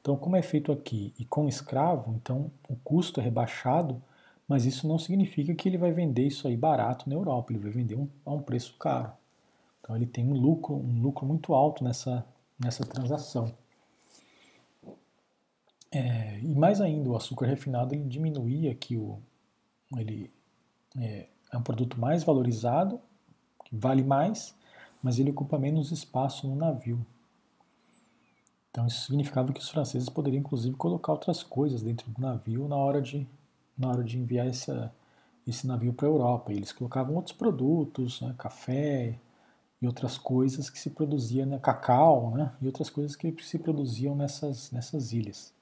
Então, como é feito aqui e com escravo, então o custo é rebaixado, mas isso não significa que ele vai vender isso aí barato na Europa, ele vai vender um, a um preço caro. Então ele tem um lucro, um lucro muito alto nessa, nessa transação. É, e mais ainda, o açúcar refinado ele diminuía que o, ele é, é um produto mais valorizado, vale mais, mas ele ocupa menos espaço no navio. Então isso significava que os franceses poderiam inclusive colocar outras coisas dentro do navio na hora de, na hora de enviar essa, esse navio para a Europa. eles colocavam outros produtos, né, café e outras coisas que se produziam, né, cacau, né, e outras coisas que se produziam nessas, nessas ilhas.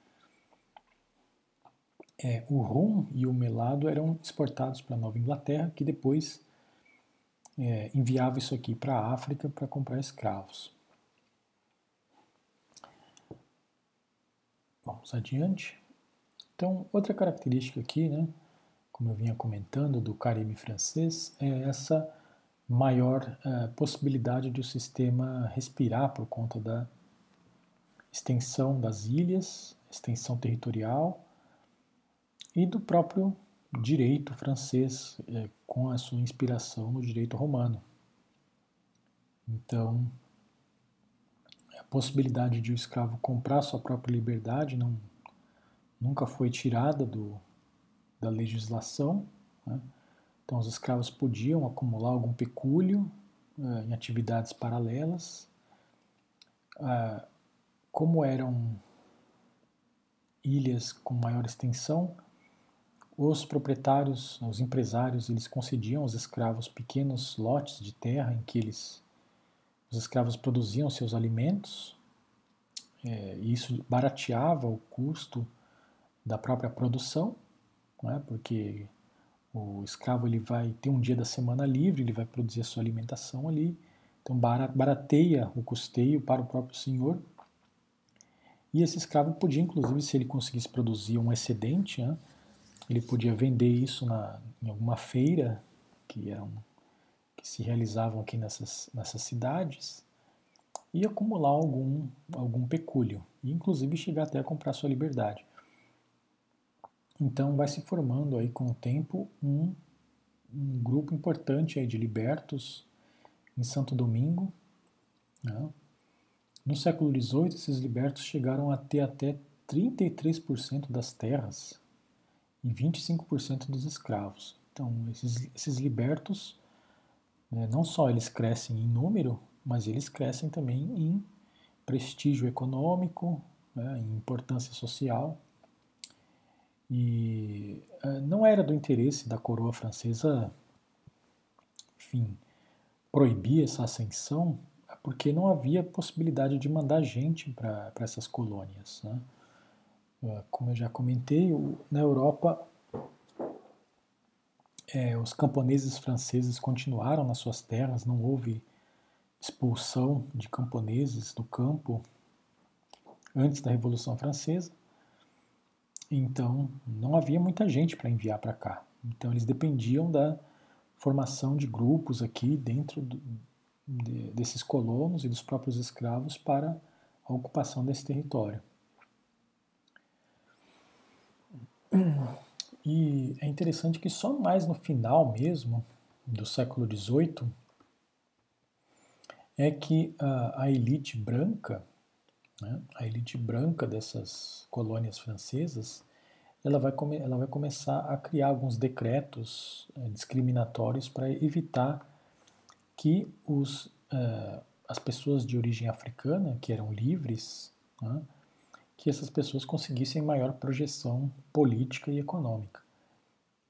É, o rum e o melado eram exportados para a Nova Inglaterra, que depois é, enviava isso aqui para a África para comprar escravos. Vamos adiante. Então, outra característica aqui, né, como eu vinha comentando, do Caribe francês, é essa maior uh, possibilidade de o sistema respirar por conta da extensão das ilhas, extensão territorial e do próprio direito francês, eh, com a sua inspiração no direito romano. Então, a possibilidade de o escravo comprar sua própria liberdade não, nunca foi tirada do, da legislação. Né? Então, os escravos podiam acumular algum pecúlio uh, em atividades paralelas. Uh, como eram ilhas com maior extensão, os proprietários, os empresários, eles concediam aos escravos pequenos lotes de terra em que eles, os escravos produziam seus alimentos, é, e isso barateava o custo da própria produção, né, porque o escravo ele vai ter um dia da semana livre, ele vai produzir a sua alimentação ali, então barateia o custeio para o próprio senhor. E esse escravo podia, inclusive, se ele conseguisse produzir um excedente, né, ele podia vender isso na, em alguma feira que, eram, que se realizavam aqui nessas, nessas cidades e acumular algum, algum pecúlio, e inclusive chegar até a comprar sua liberdade. Então vai se formando aí com o tempo um, um grupo importante aí de libertos em Santo Domingo. Né? No século XVIII, esses libertos chegaram a ter até 33% das terras e 25% dos escravos. Então, esses, esses libertos, né, não só eles crescem em número, mas eles crescem também em prestígio econômico, né, em importância social. E uh, não era do interesse da coroa francesa, enfim, proibir essa ascensão, porque não havia possibilidade de mandar gente para essas colônias. Né? Uh, como eu já comentei, na Europa, é, os camponeses franceses continuaram nas suas terras, não houve expulsão de camponeses do campo antes da Revolução Francesa. Então, não havia muita gente para enviar para cá. Então, eles dependiam da formação de grupos aqui dentro do, de, desses colonos e dos próprios escravos para a ocupação desse território. E é interessante que só mais no final mesmo do século XVIII é que a, a elite branca né? A elite branca dessas colônias francesas, ela vai, ela vai começar a criar alguns decretos é, discriminatórios para evitar que os, uh, as pessoas de origem africana, que eram livres, né? que essas pessoas conseguissem maior projeção política e econômica.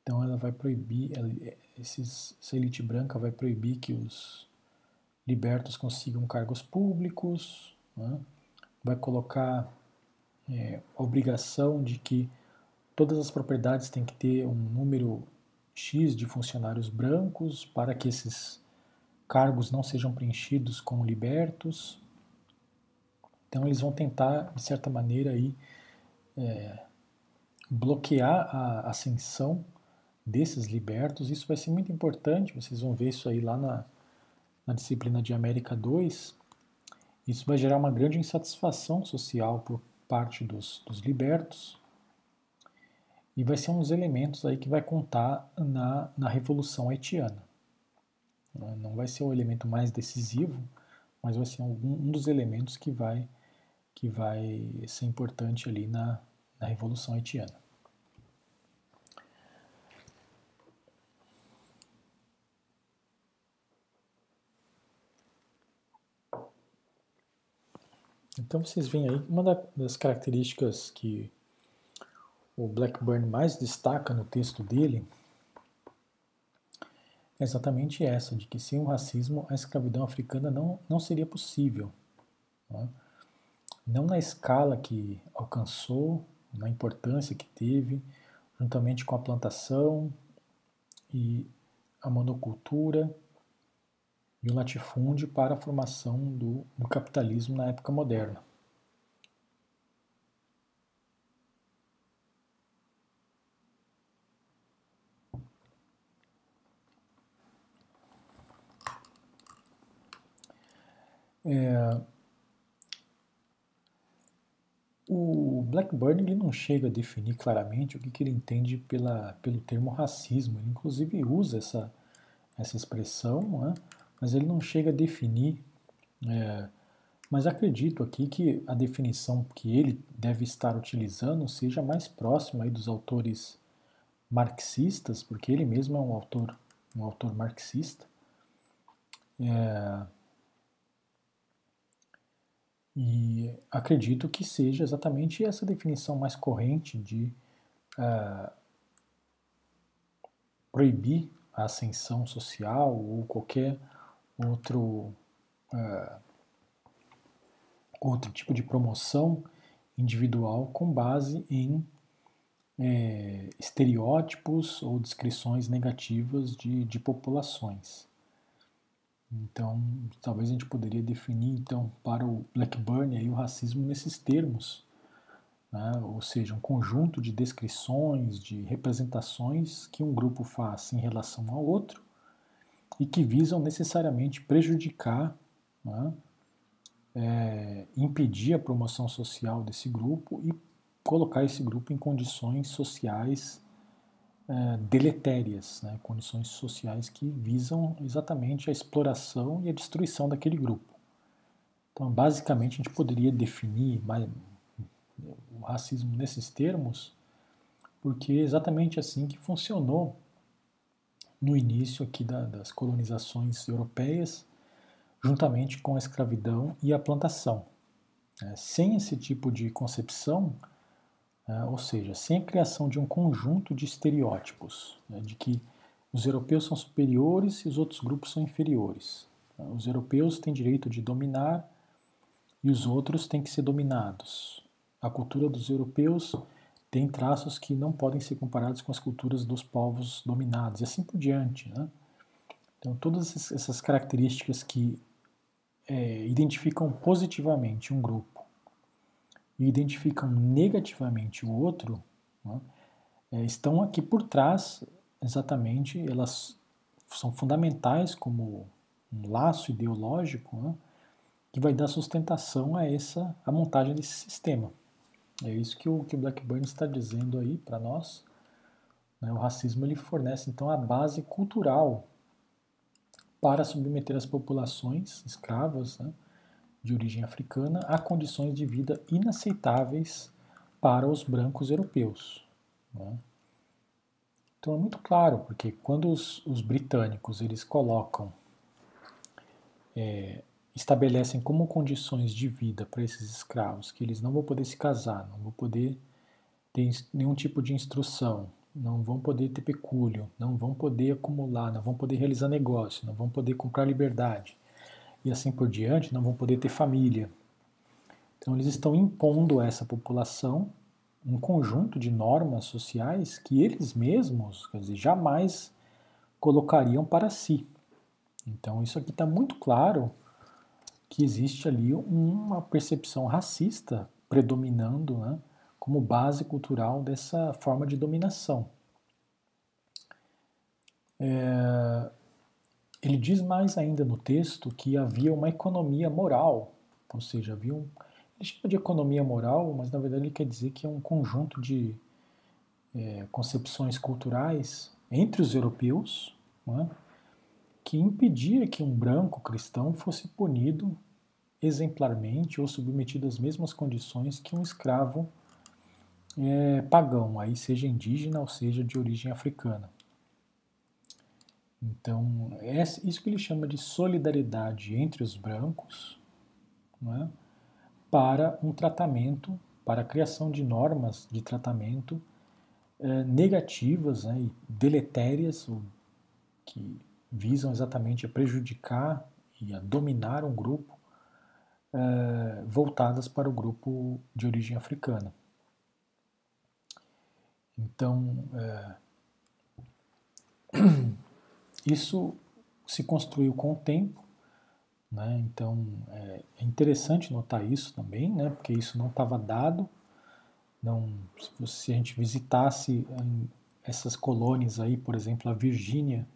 Então ela vai proibir, esses, essa elite branca vai proibir que os libertos consigam cargos públicos, né? Vai colocar é, a obrigação de que todas as propriedades têm que ter um número X de funcionários brancos para que esses cargos não sejam preenchidos com libertos. Então eles vão tentar, de certa maneira, aí, é, bloquear a ascensão desses libertos. Isso vai ser muito importante, vocês vão ver isso aí lá na, na disciplina de América 2, isso vai gerar uma grande insatisfação social por parte dos, dos libertos e vai ser um dos elementos aí que vai contar na, na Revolução Haitiana. Não vai ser o elemento mais decisivo, mas vai ser um dos elementos que vai, que vai ser importante ali na, na Revolução Haitiana. Então vocês veem aí, uma das características que o Blackburn mais destaca no texto dele é exatamente essa, de que sem o racismo a escravidão africana não, não seria possível. Né? Não na escala que alcançou, na importância que teve, juntamente com a plantação e a monocultura e o latifúndio para a formação do, do capitalismo na época moderna. É, o Blackburn ele não chega a definir claramente o que, que ele entende pela, pelo termo racismo. Ele inclusive usa essa, essa expressão, né? Mas ele não chega a definir. É, mas acredito aqui que a definição que ele deve estar utilizando seja mais próxima dos autores marxistas, porque ele mesmo é um autor, um autor marxista. É, e acredito que seja exatamente essa definição mais corrente de uh, proibir a ascensão social ou qualquer outro, uh, outro tipo de promoção individual com base em é, estereótipos ou descrições negativas de, de populações. Então, talvez a gente poderia definir então para o Blackburn aí o racismo nesses termos, né? ou seja, um conjunto de descrições, de representações que um grupo faz em relação ao outro e que visam necessariamente prejudicar, né? é, impedir a promoção social desse grupo e colocar esse grupo em condições sociais é, deletérias, né, condições sociais que visam exatamente a exploração e a destruição daquele grupo. Então, basicamente, a gente poderia definir o racismo nesses termos, porque é exatamente assim que funcionou no início aqui da, das colonizações europeias, juntamente com a escravidão e a plantação. É, sem esse tipo de concepção, né? ou seja, sem a criação de um conjunto de estereótipos, né? de que os europeus são superiores e os outros grupos são inferiores. Né? Os europeus têm direito de dominar e os outros têm que ser dominados. A cultura dos europeus tem traços que não podem ser comparados com as culturas dos povos dominados, e assim por diante. Né? Então, todas essas características que é, identificam positivamente um grupo e identificam negativamente o outro, né, é, estão aqui por trás, exatamente, elas são fundamentais como um laço ideológico né, que vai dar sustentação a essa a montagem desse sistema. É isso que o, que o Blackburn está dizendo aí para nós. Né, o racismo ele fornece então a base cultural para submeter as populações escravas né, de origem africana a condições de vida inaceitáveis para os brancos europeus. Né? Então é muito claro, porque quando os, os britânicos eles colocam, é, estabelecem como condições de vida para esses escravos que eles não vão poder se casar, não vão poder ter nenhum tipo de instrução, não vão poder ter pecúlio, não vão poder acumular, não vão poder realizar negócio, não vão poder comprar liberdade, e assim por diante, não vão poder ter família. Então, eles estão impondo a essa população um conjunto de normas sociais que eles mesmos, quer dizer, jamais colocariam para si. Então, isso aqui está muito claro que existe ali uma percepção racista predominando né, como base cultural dessa forma de dominação. É, ele diz mais ainda no texto que havia uma economia moral, ou seja, havia um. Ele chama de economia moral, mas na verdade ele quer dizer que é um conjunto de é, concepções culturais entre os europeus é, que impedia que um branco cristão fosse punido exemplarmente ou submetido às mesmas condições que um escravo é, pagão, aí seja indígena ou seja de origem africana. Então, é isso que ele chama de solidariedade entre os brancos é? para um tratamento, para a criação de normas de tratamento é, negativas né, e deletérias, ou que visam exatamente a prejudicar e a dominar um grupo é, voltadas para o grupo de origem africana. Então, é, isso se construiu com o tempo, né? então é, é interessante notar isso também, né? porque isso não estava dado. Não, se a gente visitasse essas colônias aí, por exemplo, a Virgínia,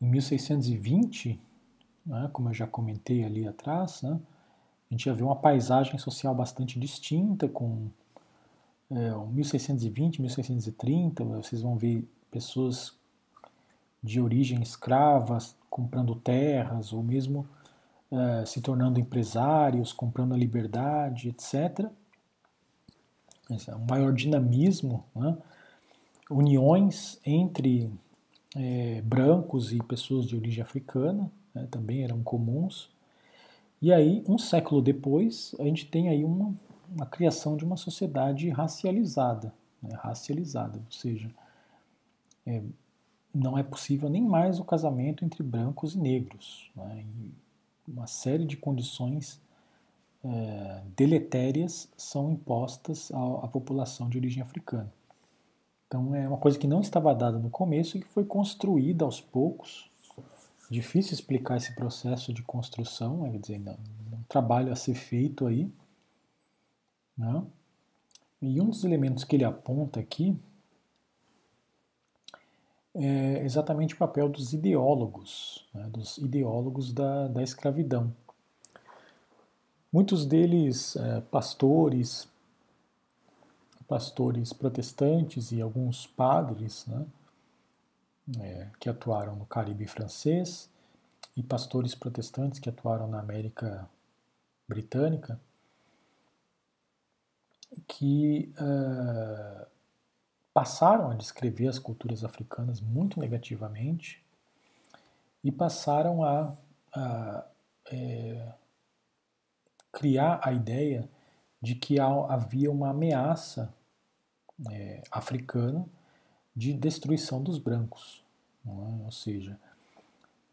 em 1620, né, como eu já comentei ali atrás, né, a gente ia ver uma paisagem social bastante distinta, com é, 1620, 1630, vocês vão ver pessoas de origem escrava comprando terras, ou mesmo é, se tornando empresários, comprando a liberdade, etc. Esse é um maior dinamismo, né? uniões entre é, brancos e pessoas de origem africana né, também eram comuns. E aí, um século depois, a gente tem aí uma, uma criação de uma sociedade racializada, né, racializada, ou seja, é, não é possível nem mais o casamento entre brancos e negros. Né, e uma série de condições é, deletérias são impostas à, à população de origem africana. Então é uma coisa que não estava dada no começo e que foi construída aos poucos. Difícil explicar esse processo de construção, é, dizer, não, um trabalho a ser feito aí. Né? E um dos elementos que ele aponta aqui é exatamente o papel dos ideólogos, né, dos ideólogos da, da escravidão. Muitos deles, é, pastores, pastores protestantes e alguns padres né, é, que atuaram no Caribe francês e pastores protestantes que atuaram na América Britânica, que uh, passaram a descrever as culturas africanas muito negativamente e passaram a, a é, criar a ideia de que havia uma ameaça é, africana de destruição dos brancos. É? Ou seja,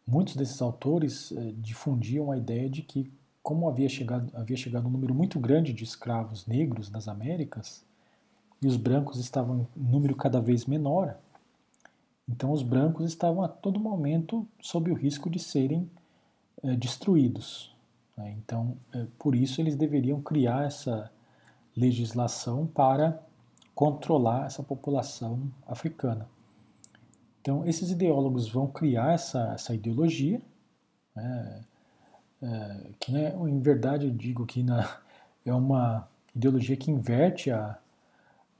muitos desses autores é, difundiam a ideia de que, como havia chegado, havia chegado um número muito grande de escravos negros nas Américas, e os brancos estavam em número cada vez menor, então os brancos estavam a todo momento sob o risco de serem é, destruídos. Né? Então, é, por isso eles deveriam criar essa legislação para controlar essa população africana. Então, esses ideólogos vão criar essa, essa ideologia, né, é, que, né, em verdade, eu digo que na, é uma ideologia que inverte a,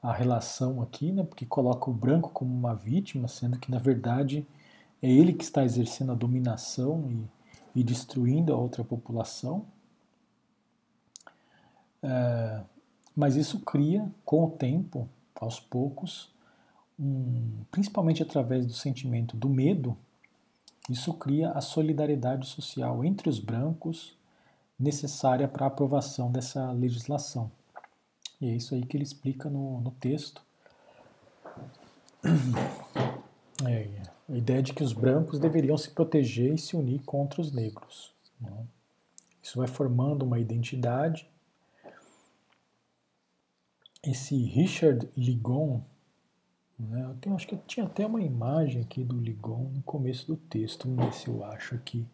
a relação aqui, né, porque coloca o branco como uma vítima, sendo que, na verdade, é ele que está exercendo a dominação e, e destruindo a outra população. É, mas isso cria, com o tempo, aos poucos, um, principalmente através do sentimento do medo, isso cria a solidariedade social entre os brancos necessária para a aprovação dessa legislação. E é isso aí que ele explica no, no texto. É, a ideia de que os brancos deveriam se proteger e se unir contra os negros. Né? Isso vai formando uma identidade esse Richard Ligon, né, eu tenho, acho que tinha até uma imagem aqui do Ligon no começo do texto, vamos ver se eu acho aqui.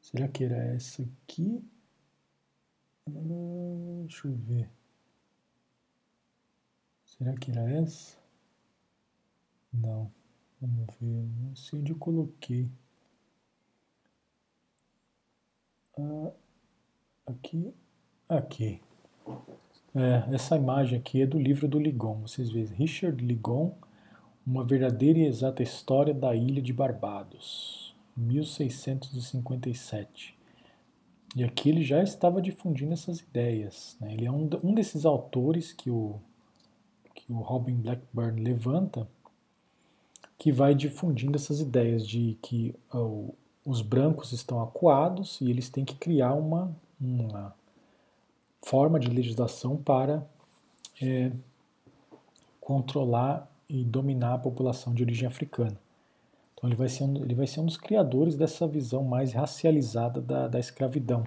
Será que era essa aqui? Hum, deixa eu ver. Será que era essa? Não. Vamos ver. Não sei onde eu coloquei. Ah, aqui. Aqui. É, essa imagem aqui é do livro do Ligon. Vocês veem, Richard Ligon, Uma Verdadeira e Exata História da Ilha de Barbados, 1657. E aqui ele já estava difundindo essas ideias. Né? Ele é um, um desses autores que o, que o Robin Blackburn levanta, que vai difundindo essas ideias de que uh, os brancos estão acuados e eles têm que criar uma, uma forma de legislação para é, controlar e dominar a população de origem africana. Então ele vai ser um, ele vai ser um dos criadores dessa visão mais racializada da, da escravidão.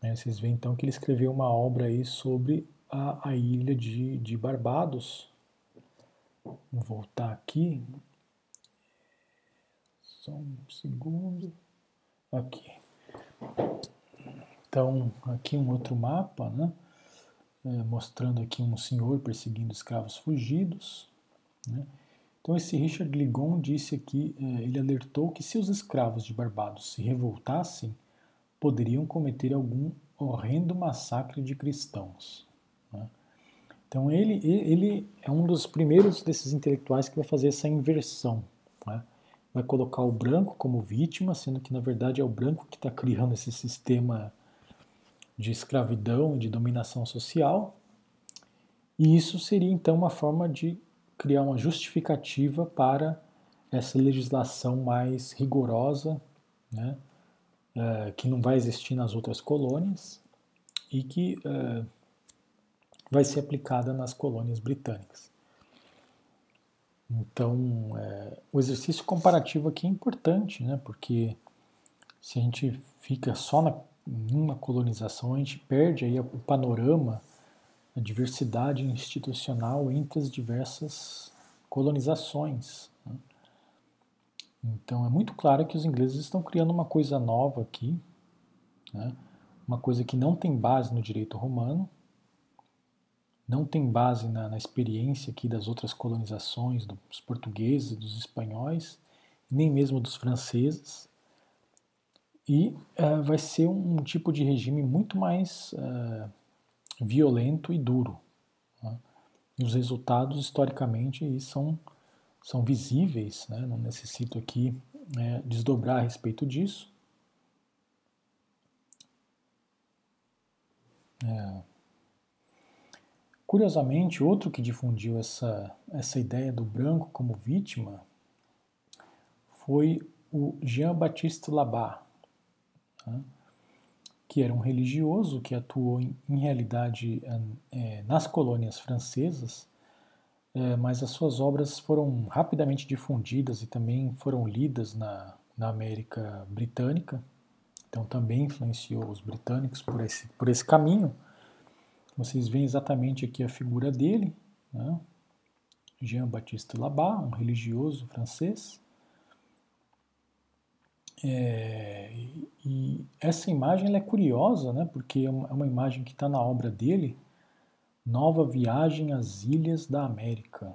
É, vocês veem então que ele escreveu uma obra aí sobre a, a ilha de, de Barbados. Vou voltar aqui. Só um segundo. Aqui. Então, aqui um outro mapa, né? É, mostrando aqui um senhor perseguindo escravos fugidos. Né? Então, esse Richard Ligon disse aqui, é, ele alertou que se os escravos de Barbados se revoltassem, poderiam cometer algum horrendo massacre de cristãos. Né? Então, ele, ele é um dos primeiros desses intelectuais que vai fazer essa inversão. Né? Vai colocar o branco como vítima, sendo que, na verdade, é o branco que está criando esse sistema de escravidão, de dominação social. E isso seria, então, uma forma de criar uma justificativa para essa legislação mais rigorosa, né, uh, que não vai existir nas outras colônias e que uh, vai ser aplicada nas colônias britânicas. Então, é, o exercício comparativo aqui é importante, né, porque se a gente fica só na, uma colonização, a gente perde aí o panorama a diversidade institucional entre as diversas colonizações. Né? Então é muito claro que os ingleses estão criando uma coisa nova aqui, né? uma coisa que não tem base no direito romano, não tem base na, na experiência aqui das outras colonizações, dos portugueses, dos espanhóis, nem mesmo dos franceses, e uh, vai ser um, tipo de regime muito mais uh, violento e duro. Né? E os resultados, historicamente, são, são visíveis, né? não necessito aqui né, desdobrar a respeito disso. É. Curiosamente, outro que difundiu essa, essa ideia do branco como vítima foi o Jean-Baptiste Labat. Né? que era um religioso que atuou em, em realidade é, nas colônias francesas, é, mas as suas obras foram rapidamente difundidas e também foram lidas na, na América Britânica, então também influenciou os britânicos por esse, por esse caminho. Vocês veem exatamente aqui a figura dele, né? Jean-Baptiste Labat, um religioso francês, é, e essa imagem é curiosa, né, porque é uma, é imagem que está na obra dele, Nova Viagem às Ilhas da América,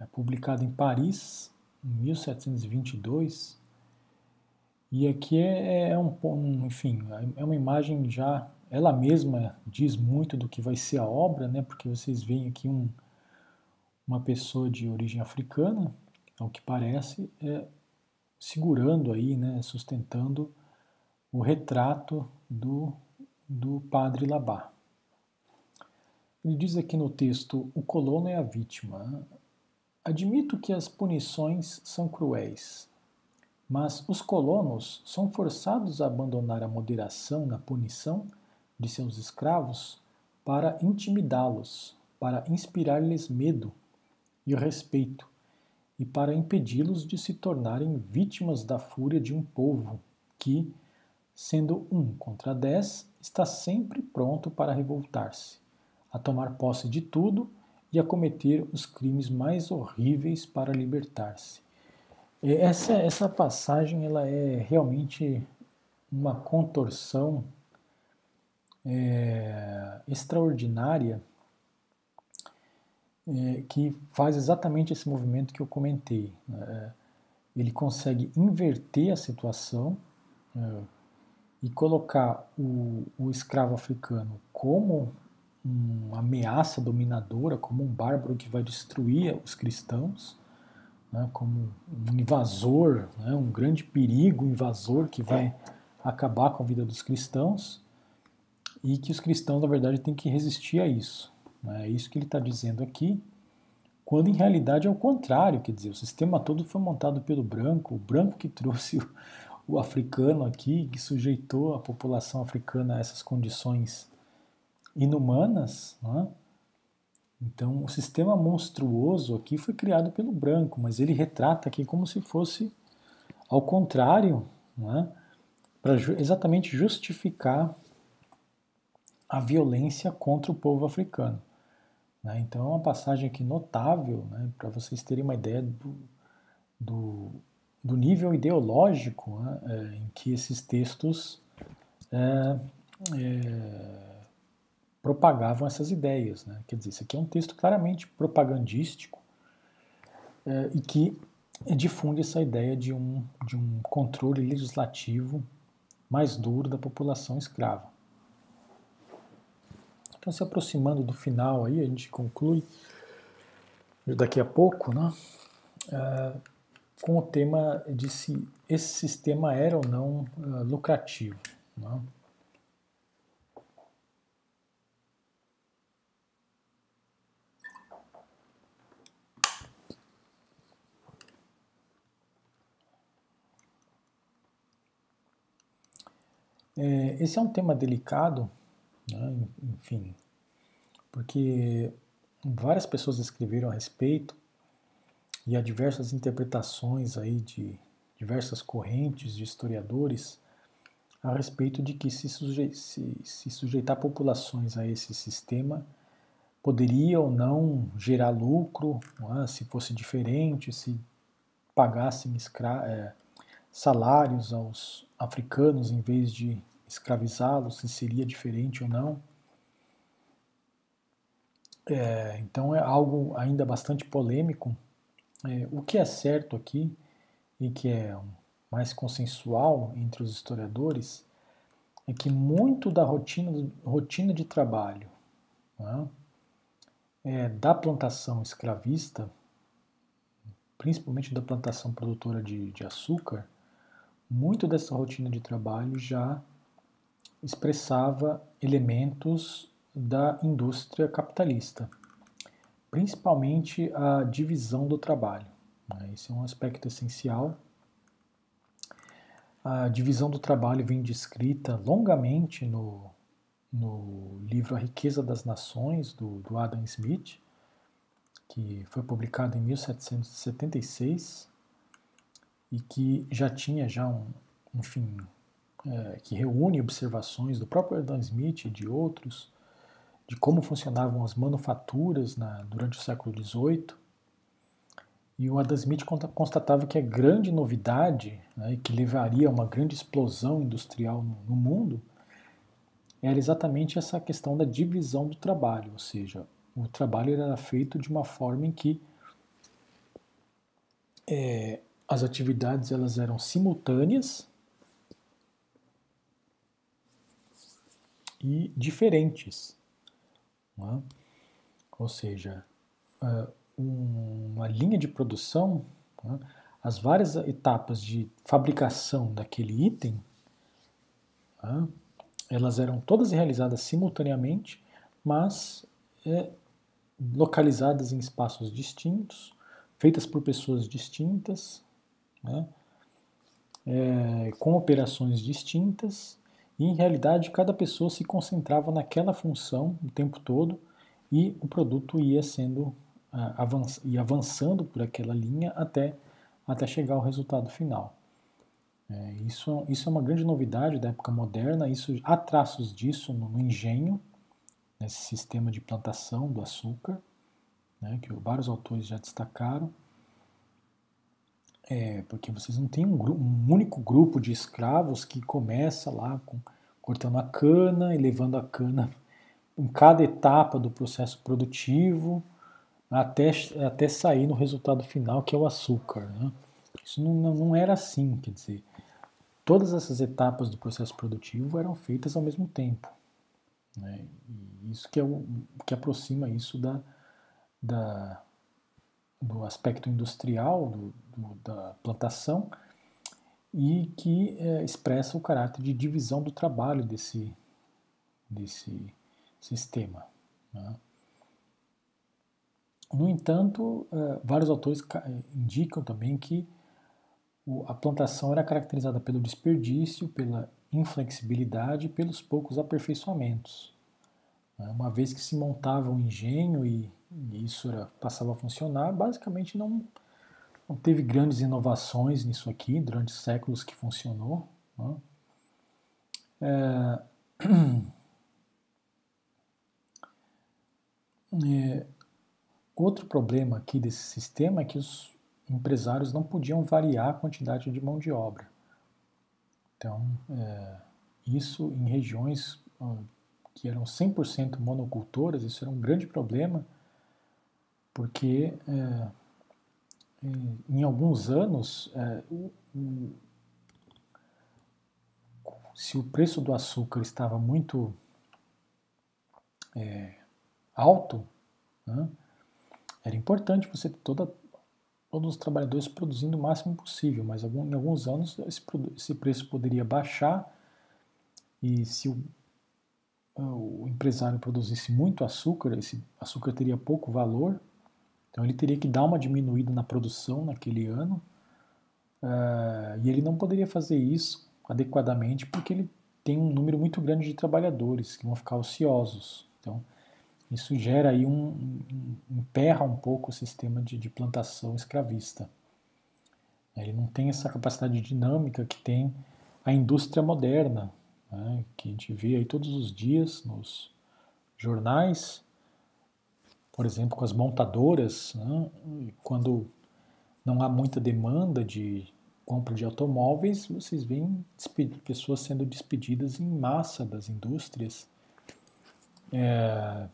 é publicada em Paris, em 1722. E aqui é, é um, um, enfim, é uma imagem já, ela mesma diz muito do que vai ser a obra, né, porque vocês veem aqui um, uma pessoa de origem africana, ao que parece, é, segurando aí, né, sustentando o retrato do, do padre Labá. Ele diz aqui no texto: o colono é a vítima. Admito que as punições são cruéis, mas os colonos são forçados a abandonar a moderação na punição de seus escravos para intimidá-los, para inspirar-lhes medo e respeito, e para impedi-los de se tornarem vítimas da fúria de um povo que, sendo um contra dez, está sempre pronto para revoltar-se, a tomar posse de tudo e a cometer os crimes mais horríveis para libertar-se. Essa, essa passagem ela é realmente uma contorção é, extraordinária é, que faz exatamente esse movimento que eu comentei. É, ele consegue inverter a situação é, e colocar o, o, escravo africano como uma ameaça dominadora, como um bárbaro que vai destruir os cristãos, né, como um invasor, né, um grande perigo invasor que vai acabar com a vida dos cristãos, e que os cristãos, na verdade, têm que resistir a isso. É isso que ele está dizendo aqui, quando em realidade é o contrário, quer dizer, o sistema todo foi montado pelo branco, o branco que trouxe o, o africano aqui, que sujeitou a população africana a essas condições inumanas, né? Então, o sistema monstruoso aqui foi criado pelo branco, mas ele retrata aqui como se fosse ao contrário, né, para exatamente justificar a violência contra o povo africano. Né? Então, é uma passagem aqui notável, né, para vocês terem uma ideia do, do, do nível ideológico né, é, em que esses textos é, é, propagavam essas ideias. Né? Quer dizer, isso aqui é um texto claramente propagandístico é, e que difunde essa ideia de um, de um controle legislativo mais duro da população escrava. Então, se aproximando do final aí, a gente conclui daqui a pouco, né, é, com o tema de se esse sistema era ou não uh, lucrativo. Né. É, esse é um tema delicado, né, enfim, porque várias pessoas escreveram a respeito e há diversas interpretações aí de diversas correntes de historiadores a respeito de que se, suje se, se sujeitar populações a esse sistema poderia ou não gerar lucro, é? se fosse diferente, se pagassem é, salários aos africanos em vez de escravizá-los, se seria diferente ou não. É, então é algo ainda bastante polêmico. É, o que é certo aqui e que é mais consensual entre os historiadores é que muito da rotina, rotina de trabalho né, é, da plantação escravista, principalmente da plantação produtora de, de açúcar, muito dessa rotina de trabalho já expressava elementos da indústria capitalista, principalmente a divisão do trabalho. Né? Esse é um aspecto essencial. A divisão do trabalho vem descrita longamente no, no livro A Riqueza das Nações, do, do Adam Smith, que foi publicado em 1776 e que já tinha já um, enfim, é, que reúne observações do próprio Adam Smith e de outros de como funcionavam as manufaturas na, durante o século XVIII. E o Adam Smith constatava que a grande novidade, né, que levaria a uma grande explosão industrial no, no mundo, era exatamente essa questão da divisão do trabalho, ou seja, o trabalho era feito de uma forma em que é, as atividades elas eram simultâneas e diferentes. É? Ou seja, é, uma linha de produção, é? as várias etapas de fabricação daquele item, é? elas eram todas realizadas simultaneamente, mas localizadas em espaços distintos, feitas por pessoas distintas, né, é, com operações distintas, e em realidade cada pessoa se concentrava naquela função o tempo todo e o produto ia sendo avanç, ia avançando por aquela linha até, até chegar ao resultado final. É, isso, isso é uma grande novidade da época moderna, isso, há traços disso no, no engenho, nesse sistema de plantação do açúcar, né, que vários autores já destacaram. É, porque vocês não têm um, um, único grupo de escravos que começa lá com, cortando a cana e levando a cana em cada etapa do processo produtivo até, até sair no resultado final, que é o açúcar. Né? Isso não, não era assim, quer dizer, todas essas etapas do processo produtivo eram feitas ao mesmo tempo. Né? Isso que, é o, que aproxima isso da, da, do aspecto industrial do, do, da plantação e que é, expressa o caráter de divisão do trabalho desse, desse sistema. Né? No entanto, é, vários autores indicam também que a plantação era caracterizada pelo desperdício, pela inflexibilidade e pelos poucos aperfeiçoamentos. Né? Uma vez que se montava um engenho e e isso era, passava a funcionar, basicamente não, não teve grandes inovações nisso aqui durante séculos que funcionou. Né? É, é, outro problema aqui desse sistema é que os empresários não podiam variar a quantidade de mão de obra. Então, é, isso em regiões que eram 100% monocultoras, isso era um grande problema, porque é, em alguns anos, é, o, o, se o preço do açúcar estava muito é, alto, né, era importante você ter toda, todos os trabalhadores produzindo o máximo possível, mas algum, em alguns anos esse, esse preço poderia baixar. E se o, o empresário produzisse muito açúcar, esse açúcar teria pouco valor, então ele teria que dar uma diminuída na produção naquele ano, uh, e ele não poderia fazer isso adequadamente porque ele tem um número muito grande de trabalhadores que vão ficar ociosos. Então, isso gera aí um, um emperra um pouco o sistema de, de plantação escravista. Ele não tem essa capacidade dinâmica que tem a indústria moderna, né, que a gente vê aí todos os dias nos jornais, por exemplo, com as montadoras, né, quando não há muita demanda de compra de automóveis, vocês veem pessoas sendo despedidas em massa das indústrias. É,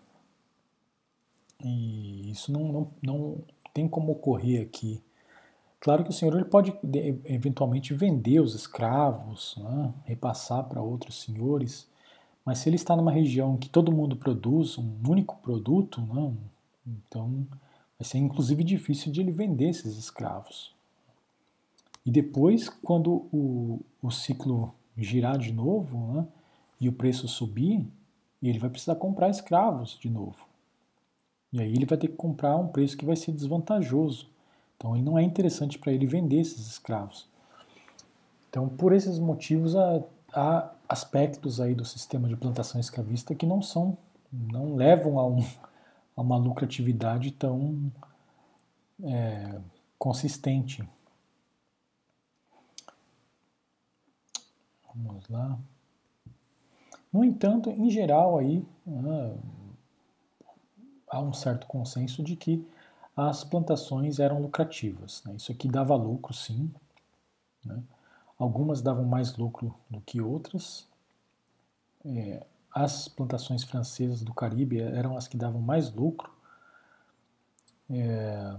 e isso não, não, não tem como ocorrer aqui. Claro que o senhor ele pode eventualmente vender os escravos, né, repassar para outros senhores, mas se ele está numa região que todo mundo produz um único produto, né, então vai ser inclusive difícil de ele vender esses escravos. E depois, quando o, o ciclo girar de novo né, e o preço subir, ele vai precisar comprar escravos de novo. E aí ele vai ter que comprar um preço que vai ser desvantajoso. Então ele não é interessante para ele vender esses escravos. Então, por esses motivos, há, há, aspectos aí do sistema de plantação escravista que não são, não levam a, um, a uma lucratividade tão é, consistente. Vamos lá. No entanto, em geral aí, ah, há um certo consenso de que as plantações eram lucrativas. Né? Isso aqui dava lucro, sim. Né? Algumas davam mais lucro do que outras. É, as plantações francesas do Caribe eram as que davam mais lucro. É,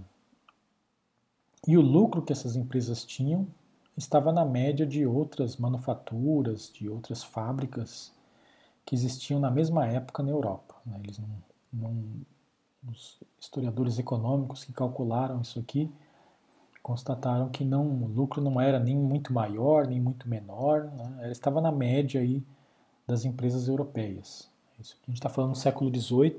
e o lucro que essas empresas tinham estava na média de outras manufaturas, de outras fábricas que existiam na mesma época na Europa. Né? Eles não, não os historiadores econômicos que calcularam isso aqui constataram que não, o lucro não era nem muito maior, nem muito menor, né? Ela estava na média aí das empresas europeias. Isso aqui a gente está falando do século XVIII.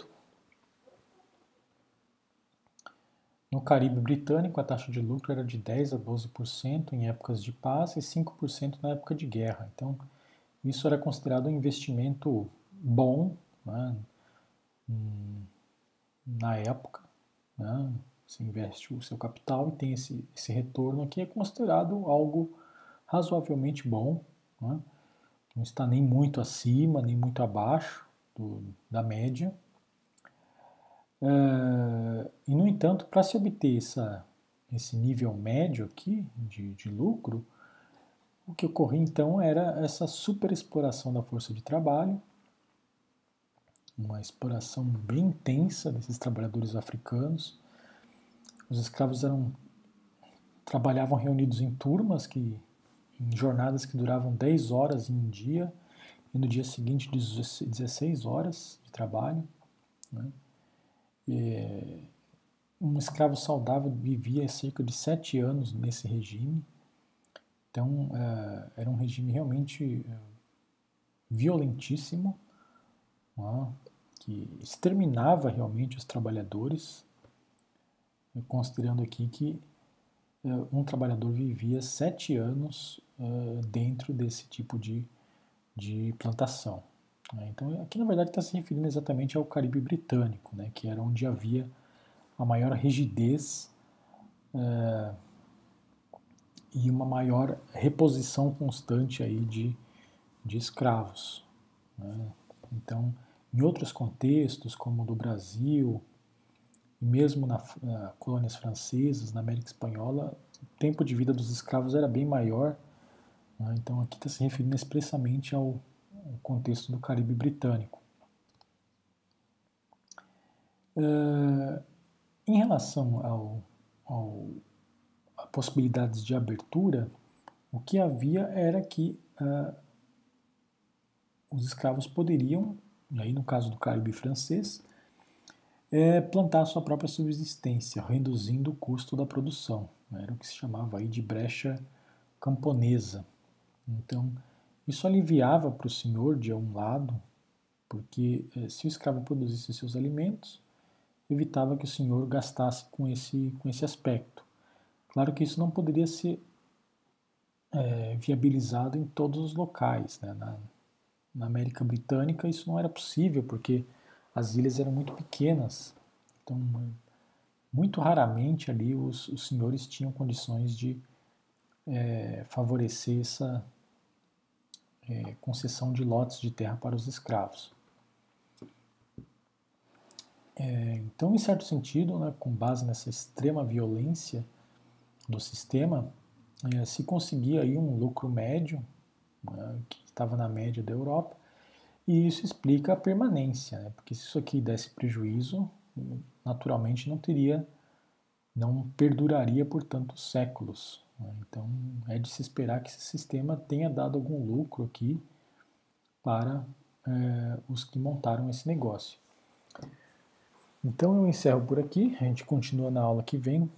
No Caribe britânico, a taxa de lucro era de 10 a 12% em épocas de paz e 5% na época de guerra. Então, isso era considerado um investimento bom, né? Hum, na época, né? Você investe o seu capital e tem esse, esse retorno aqui, é considerado algo razoavelmente bom, né? não está nem muito acima, nem muito abaixo do, da média. É, e, no entanto, para se obter essa, esse nível médio aqui de, de lucro, o que ocorria então era essa superexploração da força de trabalho, uma exploração bem intensa desses trabalhadores africanos. Os escravos eram trabalhavam reunidos em turmas que em jornadas que duravam 10 horas em um dia e no dia seguinte 16 horas de trabalho. Né? E, um escravo saudável vivia cerca de sete anos nesse regime. Então, uh, era um regime realmente uh, violentíssimo, uh, que exterminava realmente os trabalhadores, considerando aqui que uh, um trabalhador vivia sete anos uh, dentro desse tipo de, de plantação. Né? Então, aqui na verdade está se referindo exatamente ao Caribe britânico, né, que era onde havia a maior rigidez é, e uma maior reposição constante aí de, de escravos. Né? Então, em outros contextos, como o do Brasil, mesmo nas na colônias francesas, na América Espanhola, o tempo de vida dos escravos era bem maior. Né? Então, aqui está se referindo expressamente ao, ao contexto do Caribe britânico. Uh, em relação ao, ao a possibilidades de abertura, o que havia era que uh, os escravos poderiam, aí no caso do Caribe francês, é, plantar sua própria subsistência, reduzindo o custo da produção. Era o que se chamava aí de brecha camponesa. Então, isso aliviava para o senhor, de um lado, porque é, se o escravo produzisse seus alimentos, evitava que o senhor gastasse com esse, com esse aspecto. Claro que isso não poderia ser é, viabilizado em todos os locais. Né? Na, na América Britânica isso não era possível, porque as ilhas eram muito pequenas. Então, muito raramente ali os, os senhores tinham condições de é, favorecer essa é, concessão de lotes de terra para os escravos. É, então, em certo sentido, né, com base nessa extrema violência do sistema, é, se conseguia aí um lucro médio, né, que estava na média da Europa, e isso explica a permanência, né? porque se isso aqui desse prejuízo, naturalmente não teria, não perduraria por tantos séculos. Né? Então é de se esperar que esse sistema tenha dado algum lucro aqui para é, os que montaram esse negócio. Então eu encerro por aqui, a gente continua na aula que vem